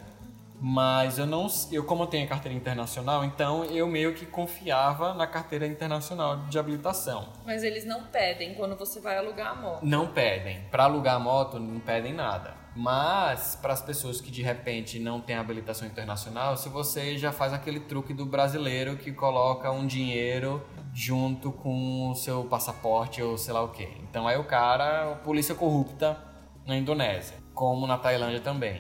mas eu não, eu como eu tenho a carteira internacional, então eu meio que confiava na carteira internacional de habilitação. Mas eles não pedem quando você vai alugar a moto. Não pedem. Para alugar a moto, não pedem nada. Mas, para as pessoas que de repente não têm habilitação internacional, se você já faz aquele truque do brasileiro que coloca um dinheiro junto com o seu passaporte ou sei lá o que. Então, aí o cara, polícia corrupta na Indonésia, como na Tailândia também.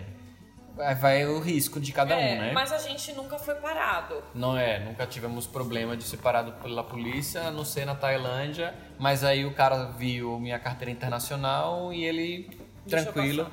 Aí vai o risco de cada é, um, né? Mas a gente nunca foi parado. Não é, nunca tivemos problema de ser parado pela polícia, a não ser na Tailândia. Mas aí o cara viu minha carteira internacional e ele, Deixou tranquilo.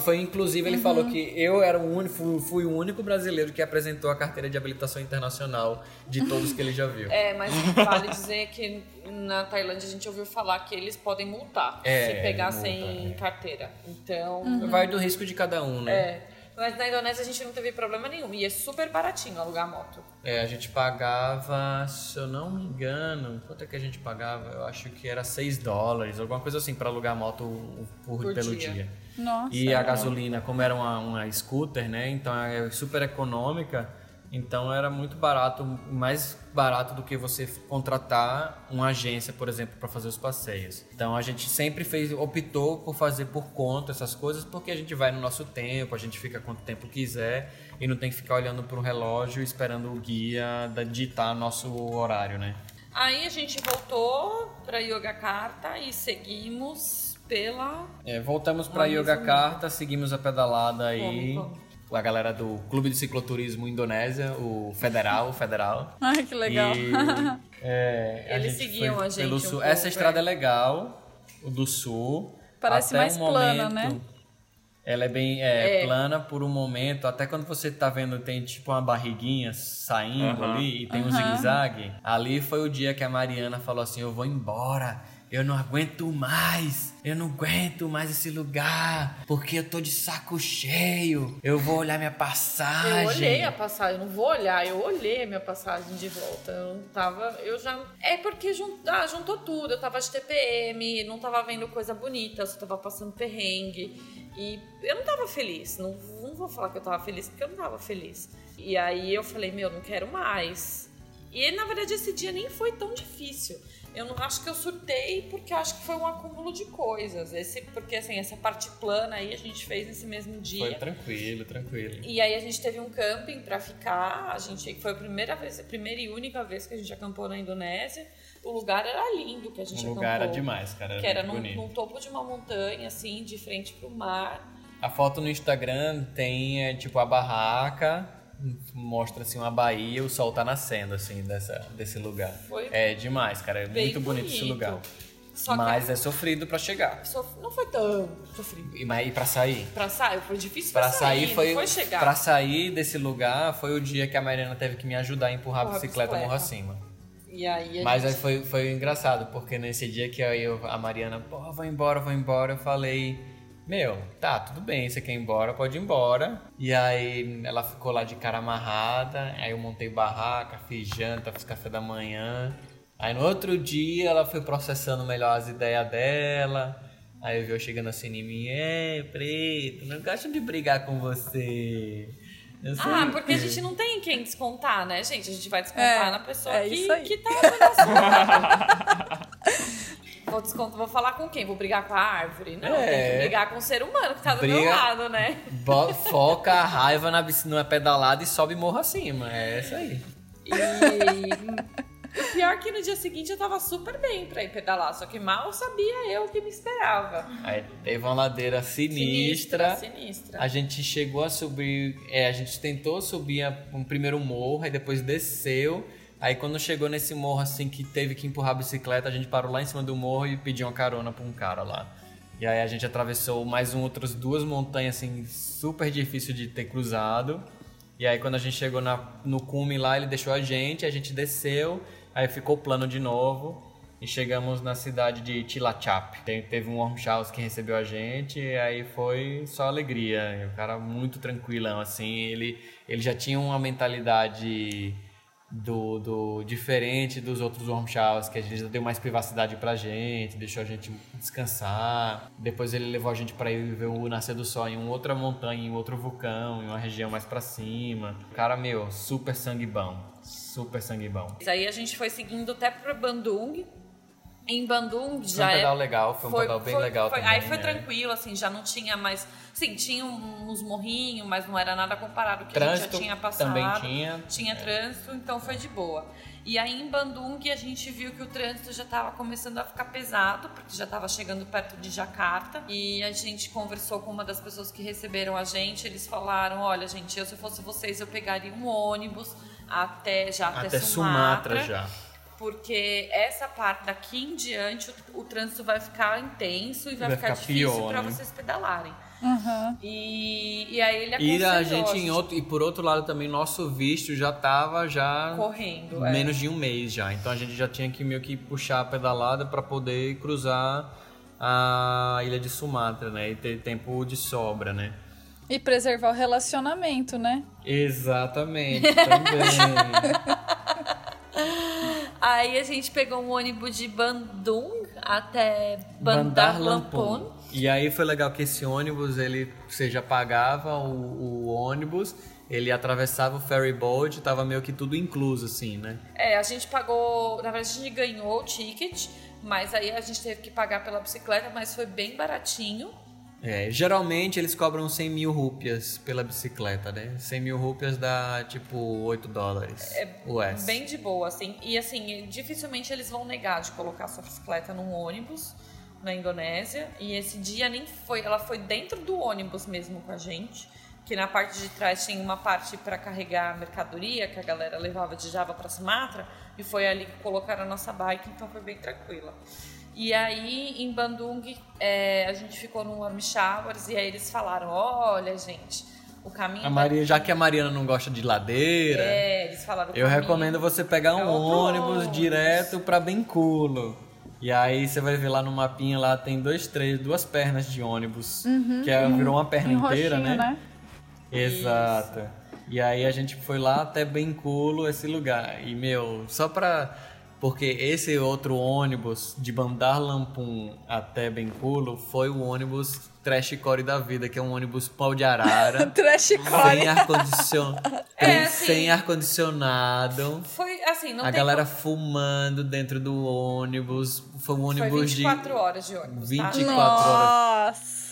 Foi inclusive ele falou que eu era o único, fui, o único brasileiro que apresentou a carteira de habilitação internacional de todos que ele já viu. É, mas vale dizer que na Tailândia a gente ouviu falar que eles podem multar É, se pegar sem é. carteira. Então, Vai do risco de cada um, né? é. Mas na Indonésia a gente não teve problema nenhum. E é super baratinho alugar moto. É, a gente pagava, se eu não me engano, quanto é que a gente pagava? Eu acho que era 6 dólares, alguma coisa assim, para alugar moto por, Por pelo dia. dia. Nossa. E a gasolina, como era uma, uma scooter, né? Então é super econômica. Então era muito barato, mais barato do que você contratar uma agência, por exemplo, para fazer os passeios. Então a gente sempre fez, optou por fazer por conta essas coisas, porque a gente vai no nosso tempo, a gente fica quanto tempo quiser e não tem que ficar olhando para o relógio esperando o guia da- ditar nosso horário, né? Aí a gente voltou pra Yogyakarta e seguimos pela. É, voltamos para mesma Yogyakarta, seguimos a pedalada aí. Como, A galera do Clube de Cicloturismo Indonésia, o Federal, o Federal. Ai, que legal. E, é, Eles gente seguiam a gente pelo um sul. pouco, Essa estrada é. é legal, o do sul. Parece Até mais um plana, momento- né? Ela é bem é, É. plana por um momento, até quando você tá vendo tem tipo uma barriguinha saindo Aham. ali e tem um Aham. zigue-zague. Ali foi o dia que a Mariana falou assim: Eu vou embora, eu não aguento mais, eu não aguento mais esse lugar, porque eu tô de saco cheio, eu vou olhar minha passagem. Eu olhei a passagem, não vou olhar, eu olhei a minha passagem de volta. Eu não tava. Eu já. É porque jun- ah, juntou tudo. Eu tava de TPM, não tava vendo coisa bonita, eu só tava passando perrengue. E eu não tava feliz. Não, não vou falar que eu tava feliz, porque eu não tava feliz. E aí eu falei, meu, não quero mais. E na verdade esse dia nem foi tão difícil. Eu não acho que eu surtei porque eu acho que foi um acúmulo de coisas. Esse, porque assim, essa parte plana aí a gente fez nesse mesmo dia. Foi tranquilo, tranquilo. E aí a gente teve um camping pra ficar. A gente foi a primeira vez, a primeira e única vez que a gente acampou na Indonésia. O lugar era lindo que a gente O acampou. lugar era demais, cara. Era Que era num, num topo de uma montanha, assim, de frente pro mar. A foto no Instagram tem, é, tipo, a barraca mostra assim uma baía, o sol tá nascendo assim dessa, desse lugar. Foi É demais, cara. É muito bonito, esse bonito. lugar. Só Mas é sofrido pra chegar. não foi tão sofrido. E, mas, e pra sair? Pra sair, foi difícil Pra pra, sair não foi, foi chegar. pra sair desse lugar foi o dia que a Mariana teve que me ajudar a empurrar a Empurrar a bicicleta morro bicicleta. acima. Aí Mas aí gente... foi, foi engraçado, porque nesse dia que eu, a Mariana, pô, vou embora, vou embora, eu falei, meu, tá, tudo bem, você quer ir embora, pode ir embora. E aí ela ficou lá de cara amarrada, aí eu montei barraca, fiz janta, fiz café da manhã. Aí no outro dia ela foi processando melhor as ideias dela. Aí eu chegando assim em mim, é, preto, não gosto de brigar com você. Eu sei Ah, porque a gente não tem quem descontar, né, gente? A gente vai descontar É, na pessoa é que, isso aí. que tá nosso Vou descontar, vou falar com quem? Vou brigar com a árvore? Não, tem É. que brigar com o ser humano que tá do meu Briga- lado, né? Bo- Foca a raiva na, bici- numa pedalada e sobe morro acima. É isso aí. E o pior é que no dia seguinte eu tava super bem pra ir pedalar, só que mal sabia eu o que me esperava. Aí teve uma ladeira sinistra. Sinistra. A gente chegou a subir. É, a gente tentou subir um primeiro morro, aí depois desceu. Aí quando chegou nesse morro assim que teve que empurrar a bicicleta, a gente parou lá em cima do morro e pediu uma carona pra um cara lá. E aí a gente atravessou mais um, outras duas montanhas assim, super difícil de ter cruzado. E aí quando a gente chegou na- no cume lá, ele deixou a gente, a gente desceu, aí ficou plano de novo. E chegamos na cidade de Tilachap. Te- Teve um warm house que recebeu a gente, e aí foi só alegria. O cara muito tranquilão, assim. Ele, ele já tinha uma mentalidade do, do diferente dos outros warm showers, que a gente deu mais privacidade pra gente, deixou a gente descansar. Depois ele levou a gente pra ir ver o nascer do sol em uma outra montanha, em outro vulcão, em uma região mais pra cima. Cara, meu, super sangue bom. Super sangue bom. Aí a gente foi seguindo até pra Bandung. Em Bandung Foi já um é pedal legal, foi um pedal bem legal foi- também. Aí foi né? tranquilo, assim, já não tinha mais. Sim, tinha uns morrinhos, mas não era nada comparado que a Trânsito gente já tinha passado. também tinha. Tinha É. trânsito, então foi de boa. E aí em Bandung a gente viu que o trânsito já estava começando a ficar pesado, porque já estava chegando perto de Jacarta. E a gente conversou com uma das pessoas que receberam a gente, eles falaram: olha, gente, eu se eu fosse vocês, eu pegaria um ônibus até já até, Até Sumatra já. Porque essa parte daqui em diante o, o trânsito vai ficar intenso e vai, Vai ficar, ficar difícil para né? vocês pedalarem. Uhum. E, e aí ele E aconselhou a gente, em outro, e por outro lado também, nosso visto já tava já correndo. é. menos de um mês já. Então a gente já tinha que meio que puxar a pedalada para poder cruzar a ilha de Sumatra, né? E ter tempo de sobra, né? E preservar o relacionamento, né? Exatamente, também. Aí a gente pegou um ônibus de Bandung até Bandar Lampung. E aí foi legal que esse ônibus, ele, você já pagava o, o ônibus, ele atravessava o ferry boat, tava meio que tudo incluso, assim, né? É, a gente pagou, na verdade a gente ganhou o ticket, mas aí a gente teve que pagar pela bicicleta, mas foi bem baratinho. É, geralmente eles cobram 100 mil rúpias pela bicicleta, né? 100 mil rúpias dá tipo 8 dólares US. É Bem de boa, assim. E assim, dificilmente eles vão negar de colocar sua bicicleta num ônibus na Indonésia. E esse dia nem foi, ela foi dentro do ônibus mesmo com a gente. Que na parte de trás tinha uma parte para carregar mercadoria que a galera levava de Java para Sumatra. E foi ali que colocaram a nossa bike, então foi bem tranquila. E aí, em Bandung, é, a gente ficou no Warm Showers e aí eles falaram: olha, gente, o caminho. A Maria, já que a Mariana não gosta de ladeira, É, eles falaram: eu caminho- recomendo você pegar um é ônibus ônibus. direto pra Benculo. E aí você vai ver lá no mapinha lá tem dois, três, duas pernas de ônibus, que é, virou uma perna inteira, roxinho, né? Exato. E aí a gente foi lá até Benculo, esse lugar. E, meu, só pra... Porque esse outro ônibus de Bandar Lampung até Benculo foi o ônibus Trash Core da vida, que é um ônibus pau de arara. Trash core. sem ar-condicionado. É, assim, sem ar-condicionado. Foi assim, não A galera como- fumando dentro do ônibus. Foi um Foi ônibus 24 de... horas de ônibus, 24 tá? horas. Nossa.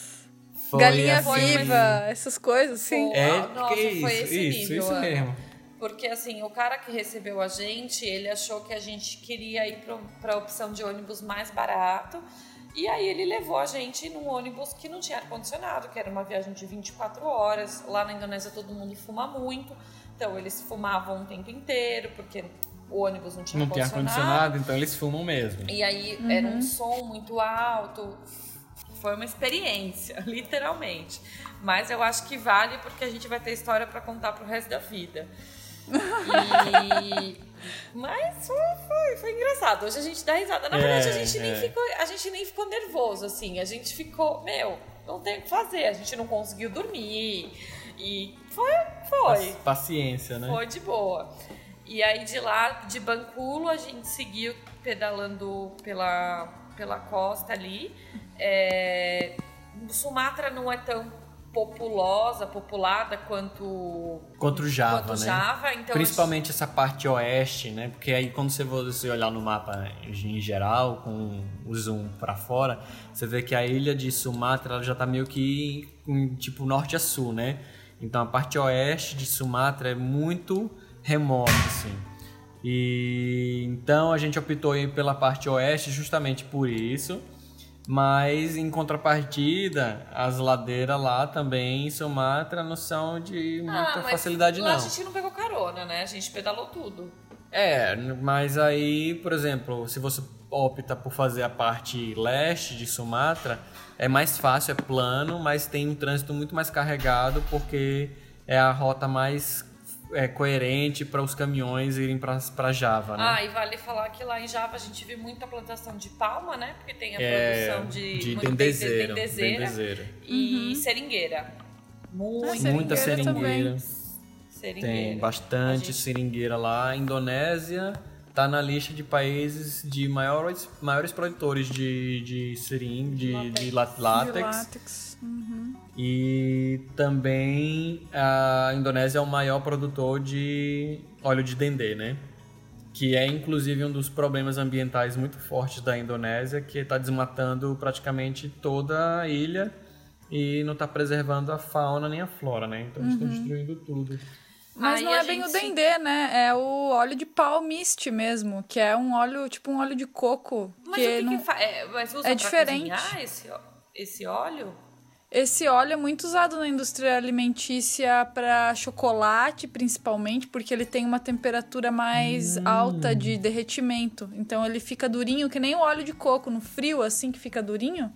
Foi Galinha assim- viva, essas coisas. Foi. É, nossa, que isso, foi esse isso, nível, isso mesmo. Porque assim, o cara que recebeu a gente, ele achou que a gente queria ir para a opção de ônibus mais barato. E aí ele levou a gente num ônibus que não tinha ar-condicionado, que era uma viagem de 24 horas. Lá na Indonésia todo mundo fuma muito, então eles fumavam o tempo inteiro, porque o ônibus não tinha Não tem ar-condicionado, então eles fumam mesmo. E aí era um som muito alto. Foi uma experiência, literalmente. Mas eu acho que vale porque a gente vai ter história para contar pro resto da vida. E... Mas foi, foi, foi engraçado. Hoje a gente dá risada. Na É, verdade, a gente, nem é. ficou, a gente nem ficou nervoso, assim. A gente ficou, meu, não tem o que fazer. A gente não conseguiu dormir. E foi, foi. Paciência, né? Foi de boa. E aí de lá, de Banculo, a gente seguiu pedalando pela, pela costa ali. É, Sumatra não é tão populosa, populada quanto, Contra o Java, quanto né? Java. Então Principalmente essa parte oeste, né? Porque aí quando você, você olhar no mapa em geral, com o zoom pra fora, você vê que a ilha de Sumatra ela já tá meio que tipo norte a sul, né? Então a parte oeste de Sumatra é muito remota, assim. E então a gente optou aí pela parte oeste justamente por isso. Mas em contrapartida, as ladeiras lá também em Sumatra não são de muita Ah, facilidade não. a gente não pegou carona, né? A gente pedalou tudo. É, mas aí, por exemplo, se você opta por fazer a parte leste de Sumatra, é mais fácil, é plano, mas tem um trânsito muito mais carregado porque é a rota mais é, coerente para os caminhões irem para Java, né? Ah, e vale falar que lá em Java a gente viu muita plantação de palma, né? Porque tem a é, produção de, de dendezeira, dendezeira dendezeira. e seringueira. Muito Ah, Muita seringueira seringueira. Tem bastante gente- seringueira lá. Indonésia tá na lista de países de maiores, maiores produtores de, de seringa, de, de lá- De látex. látex. Uhum. E também a Indonésia é o maior produtor de óleo de dendê, né? Que é inclusive um dos problemas ambientais muito fortes da Indonésia, que está desmatando praticamente toda a ilha e não está preservando a fauna nem a flora, né? Então eles estão destruindo tudo. Mas Aí não é bem o gente- dendê, né? É o óleo de pau mist mesmo, que é um óleo, tipo um óleo de coco. Mas que o que, não... que faz? É, mas usa é pra diferente. cozinhar esse, esse óleo? Esse óleo é muito usado na indústria alimentícia para chocolate, principalmente, porque ele tem uma temperatura mais Hum. alta de derretimento. Então ele fica durinho, que nem o óleo de coco, no frio, assim que fica durinho.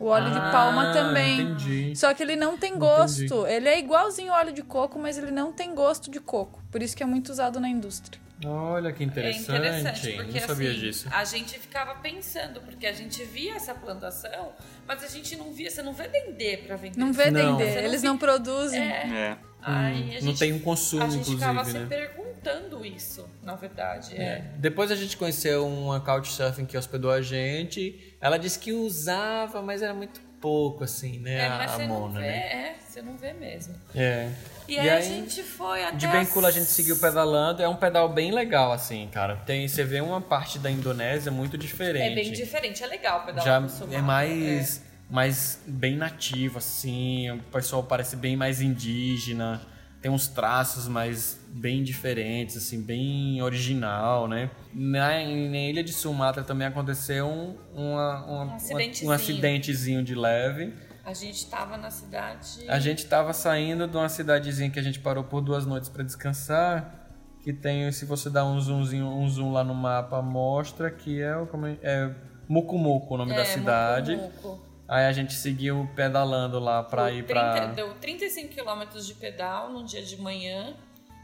O óleo de Ah, palma também. Entendi. Só que ele não tem gosto. Ele é igualzinho ao óleo de coco, mas ele não tem gosto de coco. Por isso que é muito usado na indústria. Olha que É interessante. interessante, porque não sabia assim, disso. a gente ficava pensando, porque a gente via essa plantação, mas a gente não via, você não vê dendê pra vender. Não vê Não. Você não Eles vê- não produzem. É. Aí a não gente, tem um consumo, a gente ficava inclusive, se né? perguntando isso, na verdade. É. É. Depois a gente conheceu uma couchsurfing que hospedou a gente. Ela disse que usava, mas era muito pouco, assim, né? É, a, mas a você não Mona, vê, né? é, você não vê mesmo. É. E, aí, a gente foi até De Bencula a gente seguiu pedalando. É um pedal bem legal, assim, cara. Tem, você vê uma parte da Indonésia muito diferente. É bem diferente, é legal pedalar Já é mais, mais bem nativo, assim. O pessoal parece bem mais indígena. Tem uns traços mais bem diferentes, assim, bem original, né? Na, na ilha de Sumatra também aconteceu um, uma- uma- Um acidentezinho. um acidentezinho de leve. A gente tava na cidade. A gente tava saindo de uma cidadezinha que a gente parou por duas noites para descansar. Que tem, se você dá um zoomzinho, um zoom lá no mapa, mostra que é o como é, é Mucumuco, o nome da É, cidade. Mucumuco. Aí a gente seguiu pedalando lá pra Deu ir 30 pra. Deu 35 quilômetros de pedal num dia de manhã.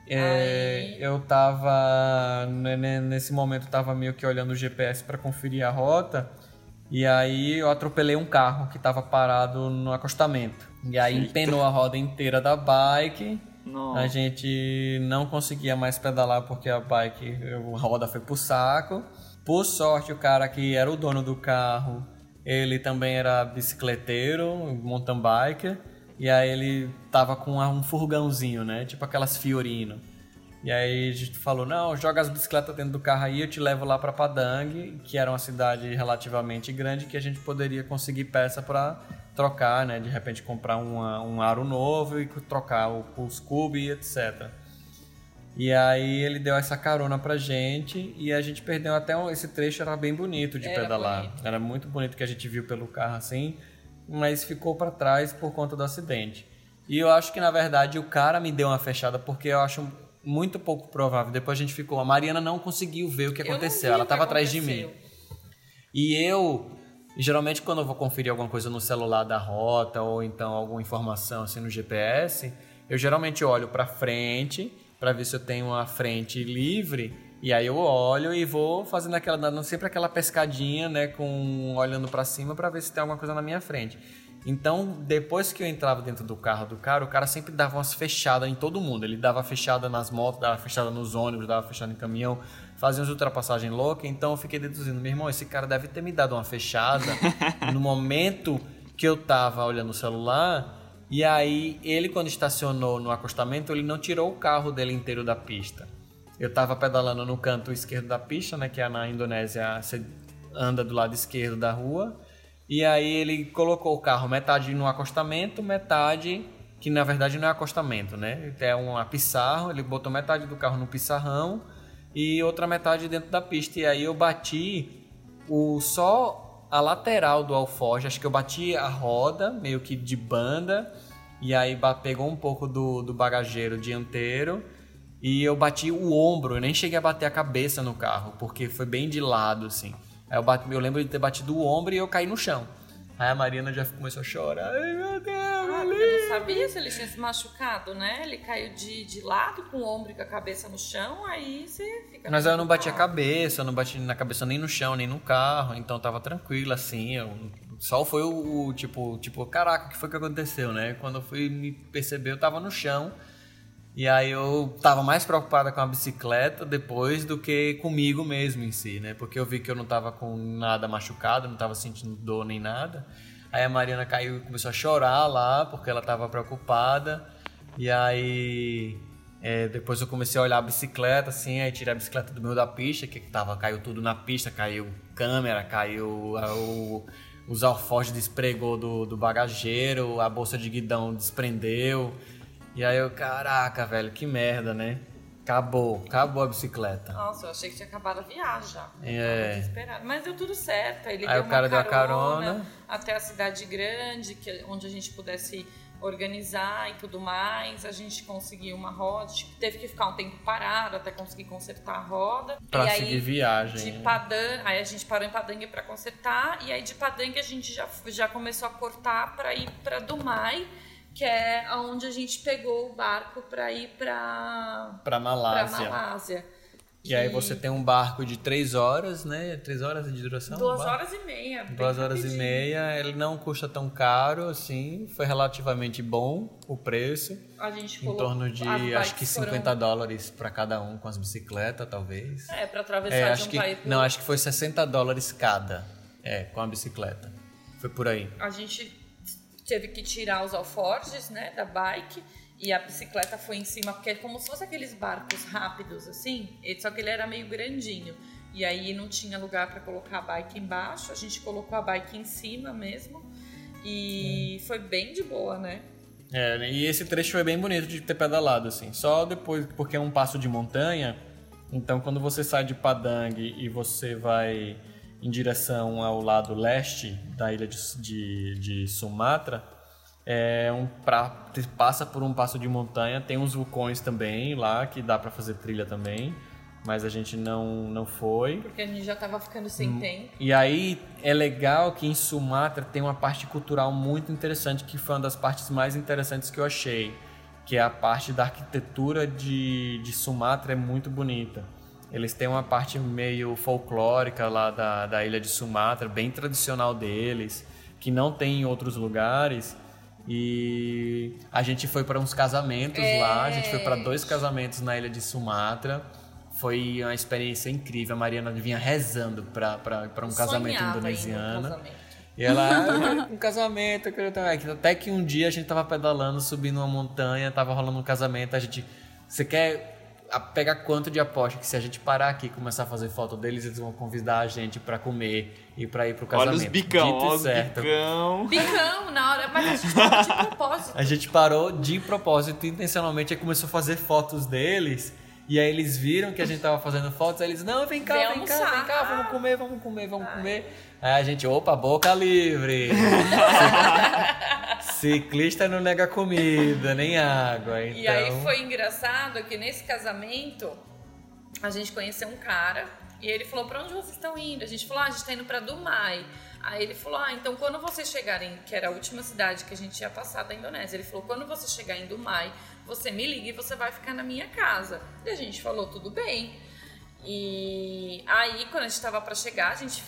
É, Aí- eu tava. né, né, Nesse momento, eu tava meio que olhando o GPS pra conferir a rota. E aí eu atropelei um carro que tava parado no acostamento. E aí Eita. empenou a roda inteira da bike. Nossa. A gente não conseguia mais pedalar porque a bike, a roda foi pro saco. Por sorte, o cara que era o dono do carro, ele também era bicicleteiro, mountain biker. E aí ele tava com um furgãozinho, né? Tipo aquelas Fiorino. E aí a gente falou, não, joga as bicicletas dentro do carro aí, eu te levo lá pra Padang, que era uma cidade relativamente grande, que a gente poderia conseguir peça pra trocar, né? De repente comprar uma- um aro novo e trocar o, os e etc. E aí ele deu essa carona pra gente e a gente perdeu até um, esse trecho era bem bonito de Era pedalar. bonito. Era muito bonito que a gente viu pelo carro assim, mas ficou pra trás por conta do acidente. E eu acho que na verdade o cara me deu uma fechada porque eu acho muito pouco provável. Depois a gente ficou, a Mariana não conseguiu ver o que aconteceu, ela o que tava atrás de mim. E eu, geralmente quando eu vou conferir alguma coisa no celular da rota ou então alguma informação assim no GPS, eu geralmente olho para frente para ver se eu tenho uma frente livre e aí eu olho e vou fazendo aquela dando sempre aquela pescadinha, né, com olhando para cima para ver se tem alguma coisa na minha frente. Então, depois que eu entrava dentro do carro do cara, o cara sempre dava umas fechadas em todo mundo. Ele dava fechada nas motos, dava fechada nos ônibus, dava fechada em caminhão, fazia umas ultrapassagens loucas. Então, eu fiquei deduzindo, meu irmão, esse cara deve ter me dado uma fechada no momento que eu tava olhando o celular. E aí, ele, quando estacionou no acostamento, ele não tirou o carro dele inteiro da pista. Eu tava pedalando no canto esquerdo da pista, né? Que é na Indonésia, você anda do lado esquerdo da rua. E aí ele colocou o carro metade no acostamento, metade que na verdade não é acostamento, né? É uma pissarra, ele botou metade do carro no pissarrão e outra metade dentro da pista. E aí eu bati o só a lateral do alforje, acho que eu bati a roda meio que de banda e aí pegou um pouco do, do bagageiro dianteiro e eu bati o ombro, eu nem cheguei a bater a cabeça no carro, porque foi bem de lado, assim. Aí eu, eu lembro de ter batido o ombro e eu caí no chão. Aí a Marina já começou a chorar. Ai, meu Deus, Ah, eu não sabia se ele tinha se machucado, né? Ele caiu de, de lado com o ombro e com a cabeça no chão, aí você fica. Mas eu não bati a cabeça, eu não bati na cabeça nem no chão, nem no carro, então tava tranquilo, assim. Eu, só foi o, o tipo, tipo, caraca, o que foi que aconteceu, né? Quando eu fui me perceber, eu tava no chão. E aí eu tava mais preocupada com a bicicleta depois do que comigo mesmo em si, né? Porque eu vi que eu não tava com nada machucado, não tava sentindo dor nem nada. Aí a Mariana caiu e começou a chorar lá, porque ela tava preocupada. E aí é, depois eu comecei a olhar a bicicleta, assim, aí tirei a bicicleta do meio da pista, que tava, caiu tudo na pista, caiu câmera, caiu ah, o, os alforjes despregou do, do bagageiro, a bolsa de guidão desprendeu. E aí eu, caraca, velho, que merda, né? Acabou, acabou a bicicleta. Nossa, eu achei que tinha acabado a viagem já. É. Mas deu tudo certo. Ele Aí deu o cara uma deu a carona, carona. até a cidade grande, que, onde a gente pudesse organizar e tudo mais. A gente conseguiu uma roda. Teve que ficar um tempo parado até conseguir consertar a roda. Pra e aí, seguir viagem. De Padang, aí a gente parou em Padang para consertar e aí de Padang a gente já, já começou a cortar para ir para Dumai, que é onde a gente pegou o barco para ir para Pra Malásia. Malásia. E aí Que- você tem um barco de três horas, né? Três horas de duração? duas horas e meia. Duas horas e rapidinho. meia, ele não custa tão caro assim, foi relativamente bom o preço, A gente em torno de acho que bikes foram- 50 dólares para cada um com as bicicletas, talvez. É, para atravessar É, de um que país pro não, acho que foi 60 dólares cada, é, com a bicicleta. Foi por aí. a gente teve que tirar os alforjes, né, da bike e a bicicleta foi em cima, porque é como se fosse aqueles barcos rápidos assim, só que ele era meio grandinho. E aí não tinha lugar para colocar a bike embaixo, a gente colocou a bike em cima mesmo. E foi bem de boa, né? É, e esse trecho foi bem bonito de ter pedalado, assim. Só depois, porque é um passo de montanha, então quando você sai de Padang e você vai em direção ao lado leste da ilha de, de, de Sumatra, é um pra, passa por um passo de montanha, tem uns vulcões também lá, que dá pra fazer trilha também, mas a gente não, não foi. Porque a gente já tava ficando sem Hum. tempo. E aí é legal que em Sumatra tem uma parte cultural muito interessante, que foi uma das partes mais interessantes que eu achei, que é a parte da arquitetura de, de Sumatra é muito bonita. Eles têm uma parte meio folclórica lá da, da ilha de Sumatra, bem tradicional deles, que não tem em outros lugares. E a gente foi para uns casamentos lá, a gente foi para dois casamentos na ilha de Sumatra. Foi uma experiência incrível. A Mariana vinha rezando para um casamento em um indonesiano. casamento. E ela, "Ah, um casamento. Até que um dia a gente tava pedalando, subindo uma montanha, tava rolando um casamento, a gente. Você quer a- pegar quanto de aposta que se a gente parar aqui e começar a fazer foto deles, eles vão convidar a gente pra comer e pra ir pro casamento. Olha os bicão, Dito olha os certo. bicão. Bicão na hora, mas a gente tava de propósito. A gente parou de propósito, intencionalmente, e começou a fazer fotos deles. E aí eles viram que a gente tava fazendo fotos, aí eles, não, vem cá, Vem vem, cá, vem cá, vamos comer, vamos comer, vamos comer. Aí a gente, opa, boca livre. Ciclista não nega comida, nem água. Então... E aí foi engraçado que nesse casamento a gente conheceu um cara e ele falou: Pra onde vocês estão indo? A gente falou: ah, a gente tá indo pra Dumai. Aí ele falou: Ah, então quando vocês chegarem, que era a última cidade que a gente ia passar da Indonésia, ele falou: Quando você chegar em Dumai, você me liga e você vai ficar na minha casa. E a gente falou: Tudo bem. E aí, quando a gente tava pra chegar, a gente,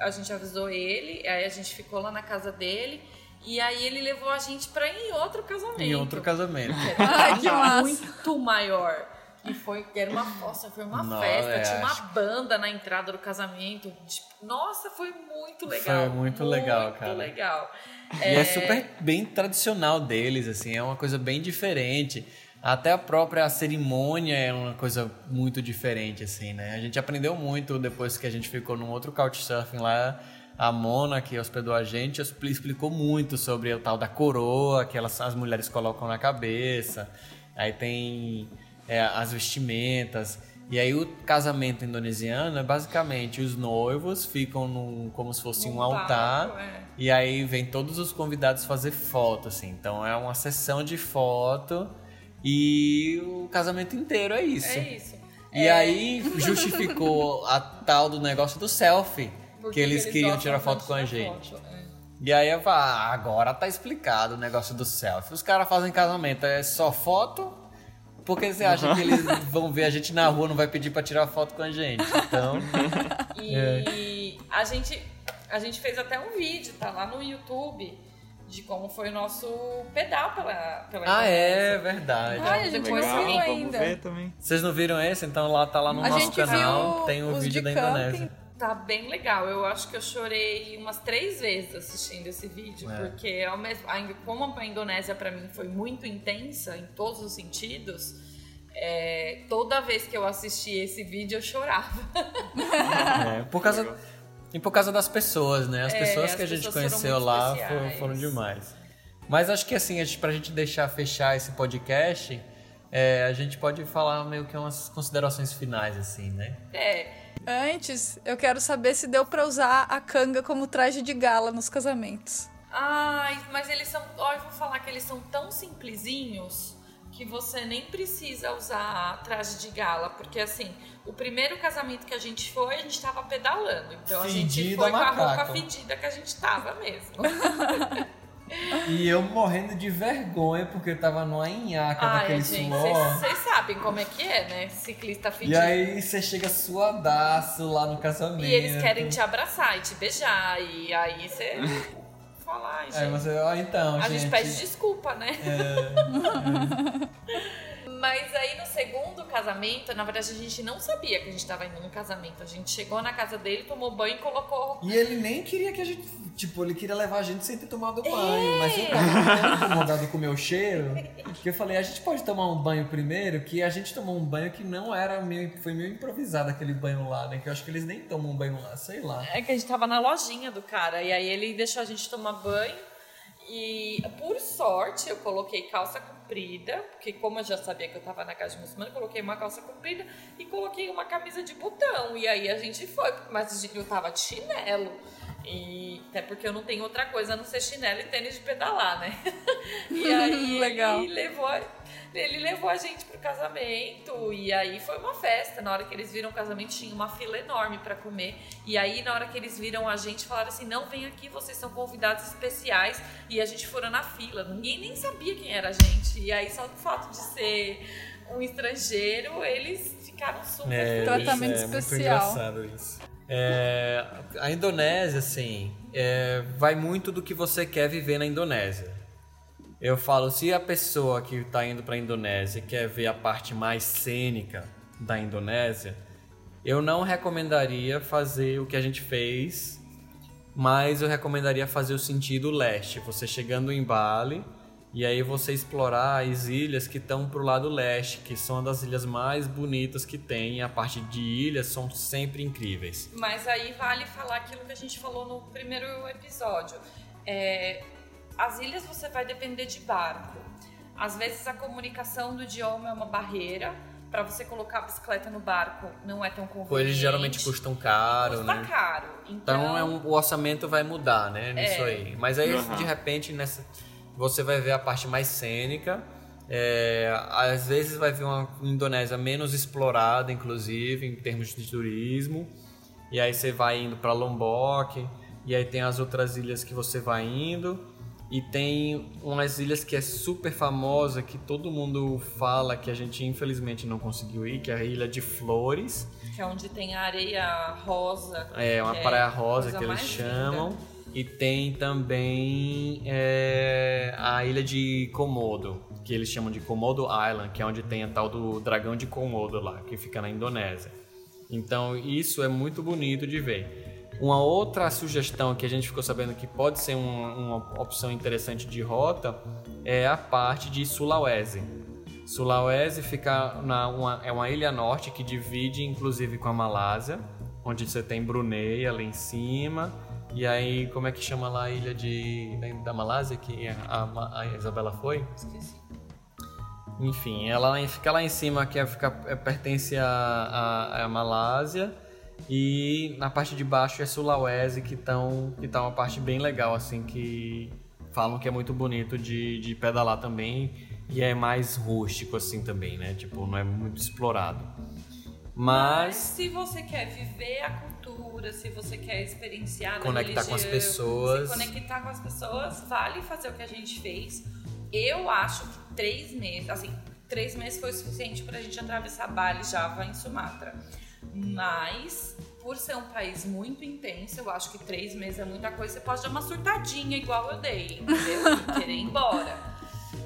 a gente avisou ele, aí a gente ficou lá na casa dele. E aí ele levou a gente pra ir em outro casamento. Em outro casamento. Ai, que massa. muito maior. E foi, era uma nossa, foi uma Não, festa, é, tinha uma acho- banda na entrada do casamento. Tipo, nossa, foi muito legal. Foi muito legal, cara. Muito legal. E é super bem tradicional deles, assim, é uma coisa bem diferente. Até a própria cerimônia é uma coisa muito diferente, assim, né? A gente aprendeu muito depois que a gente ficou num outro couchsurfing lá. A Mona, que hospedou a gente, expli- explicou muito sobre o tal da coroa, que elas, as mulheres colocam na cabeça. Aí tem é, as vestimentas. E aí o casamento indonesiano é basicamente os noivos ficam num, como se fosse um Num altar. palco, é. E aí vem todos os convidados fazer foto, assim. Então é uma sessão de foto e o casamento inteiro é isso. É isso. E aí justificou a tal do negócio do selfie, Porque que eles, queriam gostam tirar foto com a gente. foto, é. E aí eu falo, ah, agora tá explicado o negócio do selfie. Os caras fazem casamento, é só foto? Porque você acha que eles vão ver a gente na rua, não vai pedir pra tirar foto com a gente? Então, E a, gente, a gente fez até um vídeo, tá lá no YouTube, de como foi o nosso pedal pela, pela ah, é Indonésia. verdade. Ai, a gente viu vamos ainda. ver também. Vocês não viram esse? Então lá tá lá no A nosso gente canal, viu tem o os vídeo de da camping. Indonésia. Tá bem legal. Eu acho que eu chorei umas três vezes assistindo esse vídeo, É. porque ao mesmo, como a Indonésia pra mim foi muito intensa em todos os sentidos, é, toda vez que eu assisti esse vídeo eu chorava. É, por causa e por causa das pessoas, né? As É, pessoas as que a gente foram conheceu lá foram, foram demais. Mas acho que assim, a gente, pra gente deixar fechar esse podcast, é, a gente pode falar meio que umas considerações finais, assim, né? É, Antes, eu quero saber se deu pra usar a canga como traje de gala nos casamentos. Ai, mas eles são. Ó, eu vou falar que eles são tão simplesinhos que você nem precisa usar traje de gala. Porque assim, o primeiro casamento que a gente foi, a gente tava pedalando. Então a gente foi com a roupa fedida que a gente tava mesmo. E eu morrendo de vergonha porque eu tava numa nhaca Ai, gente, suor. vocês sabem como é que é, né? Ciclista fedido. E aí você chega suadaço lá no casamento. E eles querem te abraçar e te beijar. E aí você fala, gente. Aí você, ó, então, A gente. gente pede desculpa, né? é, Mas aí no segundo casamento, na verdade a gente não sabia que a gente tava indo num casamento. A gente chegou na casa dele, tomou banho e colocou. E ele nem queria que a gente. Tipo, ele queria levar a gente sem ter tomado É. banho. Mas eu tava tão incomodado com o meu cheiro que eu falei: a gente pode tomar um banho primeiro? Que a gente tomou um banho que não era meio. Foi meio improvisado aquele banho lá, né? Que eu acho que eles nem tomam um banho lá, sei lá. É que a gente tava na lojinha do cara. E aí ele deixou a gente tomar banho. E por sorte eu coloquei calça comprida, porque como eu já sabia que eu tava na casa de muçulmano, coloquei uma calça comprida e coloquei uma camisa de botão. E aí a gente foi, mas eu tava de chinelo. E até porque eu não tenho outra coisa a não ser chinelo e tênis de pedalar, né? E aí Legal. ele levou, ele levou a gente pro casamento e aí foi uma festa. Na hora que eles viram o casamento tinha uma fila enorme pra comer. E aí na hora que eles viram a gente falaram assim: "Não, vem aqui, vocês são convidados especiais". E a gente foi na fila. Ninguém nem sabia quem era a gente. E aí só o fato de ser um estrangeiro, eles ficaram super É, felizes. Tratamento é especial. Muito engraçado isso. É, a Indonésia, assim, é, vai muito do que você quer viver na Indonésia. Eu falo, se a pessoa que está indo para a Indonésia quer ver a parte mais cênica da Indonésia, eu não recomendaria fazer o que a gente fez, mas eu recomendaria fazer o sentido leste. Você chegando em Bali e aí você explorar as ilhas que estão pro lado leste, que são uma das ilhas mais bonitas que tem. A parte de ilhas são sempre incríveis. Mas aí vale falar aquilo que a gente falou no primeiro episódio. É, as ilhas você vai depender de barco. Às vezes a comunicação do idioma é uma barreira, Pra você colocar a bicicleta no barco não é tão conveniente. Pô, eles geralmente custam caro, Custa né? caro. Então, Então, é um- o orçamento vai mudar, né? Nisso É. aí. Mas aí, Uhum. de repente, nessa, você vai ver a parte mais cênica. É, às vezes vai ver uma Indonésia menos explorada, inclusive, em termos de turismo. E aí você vai indo para Lombok. E aí tem as outras ilhas que você vai indo. E tem umas ilhas que é super famosa, que todo mundo fala que a gente infelizmente não conseguiu ir, que é a Ilha de Flores. que é onde tem a areia rosa. É, uma que praia rosa que eles chamam. linda. E tem também é, a ilha de Komodo, que eles chamam de Komodo Island, que é onde tem a tal do dragão de Komodo lá, que fica na Indonésia. Então isso é muito bonito de ver. Uma outra sugestão que a gente ficou sabendo que pode ser um- uma opção interessante de rota é a parte de Sulawesi. Sulawesi fica na uma, é uma ilha norte que divide inclusive com a Malásia, onde você tem Brunei ali em cima. E aí, como é que chama lá a ilha de, da Malásia que a, a- a Isabela foi? Esqueci. Enfim, ela fica lá em cima, que é, fica, é, pertence à Malásia. E na parte de baixo é Sulawesi, que, tão, que tá uma parte bem legal, assim, que falam que é muito bonito de, de pedalar também. E é mais rústico, assim, também, né? Tipo, não é muito explorado. Mas Mas se você quer viver a cultura, se você quer experienciar a Conectar com as religião, pessoas. se conectar com as pessoas, vale fazer o que a gente fez. Eu acho que três meses, assim, três meses foi o suficiente pra gente atravessar Bali, Java em Sumatra. Mas, por ser um país muito intenso, eu acho que três meses é muita coisa. Você pode dar uma surtadinha igual eu dei, entendeu? E querer ir embora.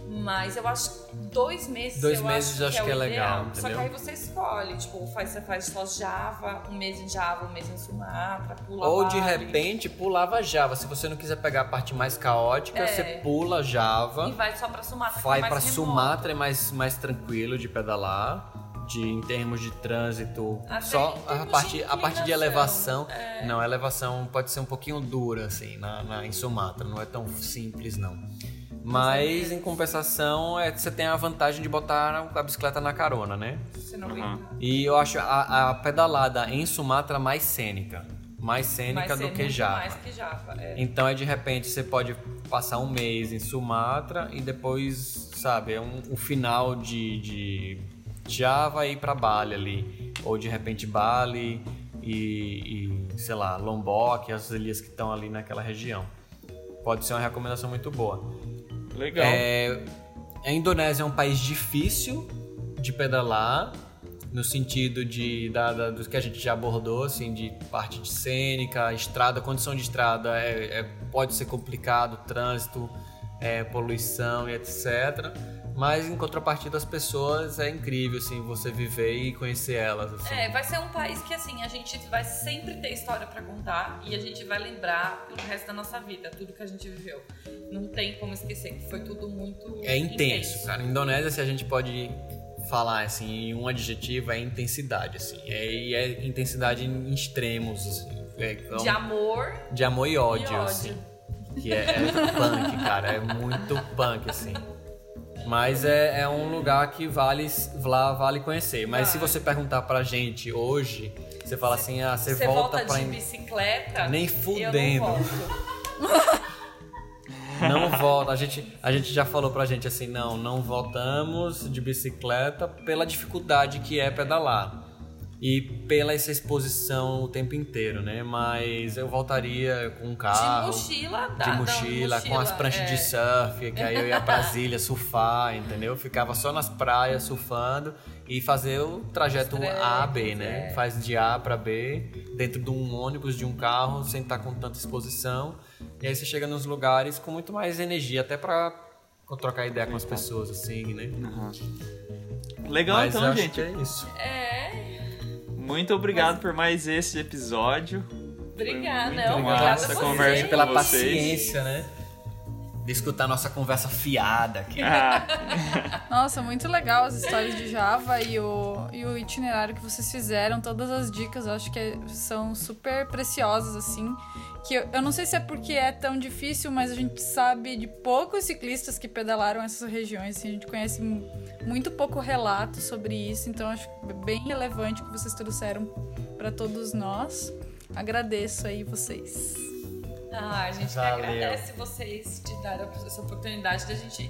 Mas eu acho que dois meses Dois eu meses eu acho o que é legal, ideal. Só que entendeu? aí você escolhe, tipo, faz, você faz só Java, um mês em Java, um mês em Sumatra, pula Ou de repente pulava Java. Se você não quiser pegar a parte mais caótica, É. você pula Java. E vai só pra Sumatra, que é Vai mais para remoto. Sumatra é mais, mais tranquilo de pedalar. De, em termos de trânsito, Até só em a parte, de a parte de elevação. Não, a elevação pode ser um pouquinho dura, assim, na, na- em Sumatra. Não é tão simples, não. Mas, em compensação, é, você tem a vantagem de botar a bicicleta na carona, né? Uhum. E eu acho a, a pedalada em Sumatra mais cênica. Mais cênica Vai do que Java. Mais que Java, é. Então é de repente você pode passar um mês em Sumatra e depois, sabe, é um, o final de, de Java e ir pra Bali ali. Ou de repente Bali e, e, sei lá, Lombok, as ilhas que estão ali naquela região. Pode ser uma recomendação muito boa. Legal. É, a Indonésia é um país difícil de pedalar, no sentido de da, da- do que a gente já abordou, assim, de parte de cênica, estrada, condição de estrada é, é- pode ser complicado, trânsito, é, poluição e etc. Mas em contrapartida as pessoas é incrível assim você viver e conhecer elas assim. É, vai ser um país que assim, a gente vai sempre ter história pra contar e a gente vai lembrar pelo resto da nossa vida, tudo que a gente viveu. Não tem como esquecer, que foi tudo muito É intenso, cara. Indonésia, se a gente pode falar assim, em um adjetivo, é intensidade, assim. É, e é intensidade em extremos, assim. É como- De amor de amor e ódio, ódio. assim. Que é, é punk, cara. É muito punk, assim. Mas é, é um lugar que vale, lá vale conhecer. Mas se Vale. você perguntar pra gente hoje, você fala assim, ah, você, você volta, volta pra... de bicicleta. Nem fudendo. Não volta. A gente, a gente já falou pra gente assim, não, não voltamos de bicicleta pela dificuldade que é pedalar. E pela essa exposição o tempo inteiro, né? Mas eu voltaria com um carro. de mochila, dá, de não, mochila, com as pranchas é. de surf, que aí eu ia pra Brasília surfar, entendeu? Ficava só nas praias surfando e fazer o trajeto A a B, né? é. Faz de A pra B, dentro de um ônibus, de um carro, sem estar com tanta exposição. E aí você chega nos lugares com muito mais energia, até pra trocar ideia com as pessoas, assim, né? Legal Mas eu então, acho gente. que é isso. É, Muito obrigado por mais esse episódio. obrigada, muito não, massa obrigada conversa vocês. pela vocês. paciência, né? de escutar nossa conversa fiada aqui. Ah, Nossa, muito legal as histórias de Java e o, e o itinerário que vocês fizeram, todas as dicas, eu acho que são super preciosas, assim. Que eu, eu não sei se é porque é tão difícil, mas a gente sabe de poucos ciclistas que pedalaram essas regiões, assim, a gente conhece mu- muito pouco relato sobre isso, então acho bem relevante o que vocês trouxeram para todos nós. Agradeço aí vocês. Ah, a gente que agradece vocês de dar essa oportunidade da gente,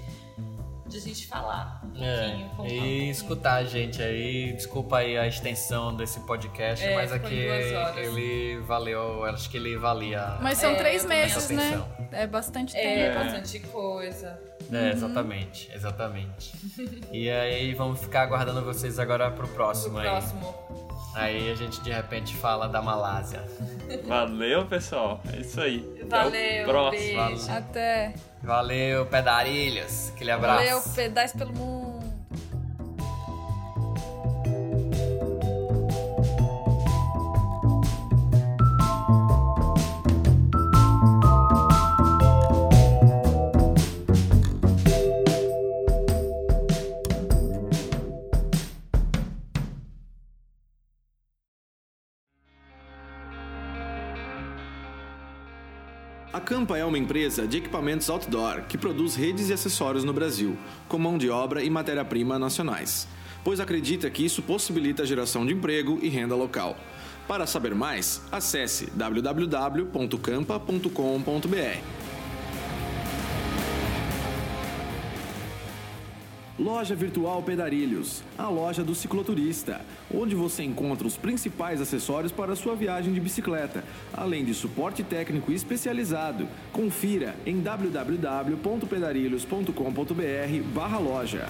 de a gente falar um pouquinho. um É, e pouquinho. escutar a gente aí. Desculpa aí a extensão desse podcast, É, mas aqui horas. ele valeu, acho que ele valia. Mas são É, três meses, né? É bastante É, tempo. bastante coisa. É, exatamente, exatamente. e aí vamos ficar aguardando vocês agora pro Pro próximo aí. próximo. Aí a gente de repente fala da Malásia. valeu, pessoal. É isso aí. Até o Valeu, próximo. beijo. Até. Valeu, pedarilhos. Aquele abraço. Valeu, pedais pelo mundo. Campa é uma empresa de equipamentos outdoor que produz redes e acessórios no Brasil, com mão de obra e matéria-prima nacionais, pois acredita que isso possibilita a geração de emprego e renda local. Para saber mais, acesse www.campa.com.br. Loja Virtual Pedarilhos, a loja do cicloturista, onde você encontra os principais acessórios para a sua viagem de bicicleta, além de suporte técnico especializado. Confira em www.pedarilhos.com.br/loja.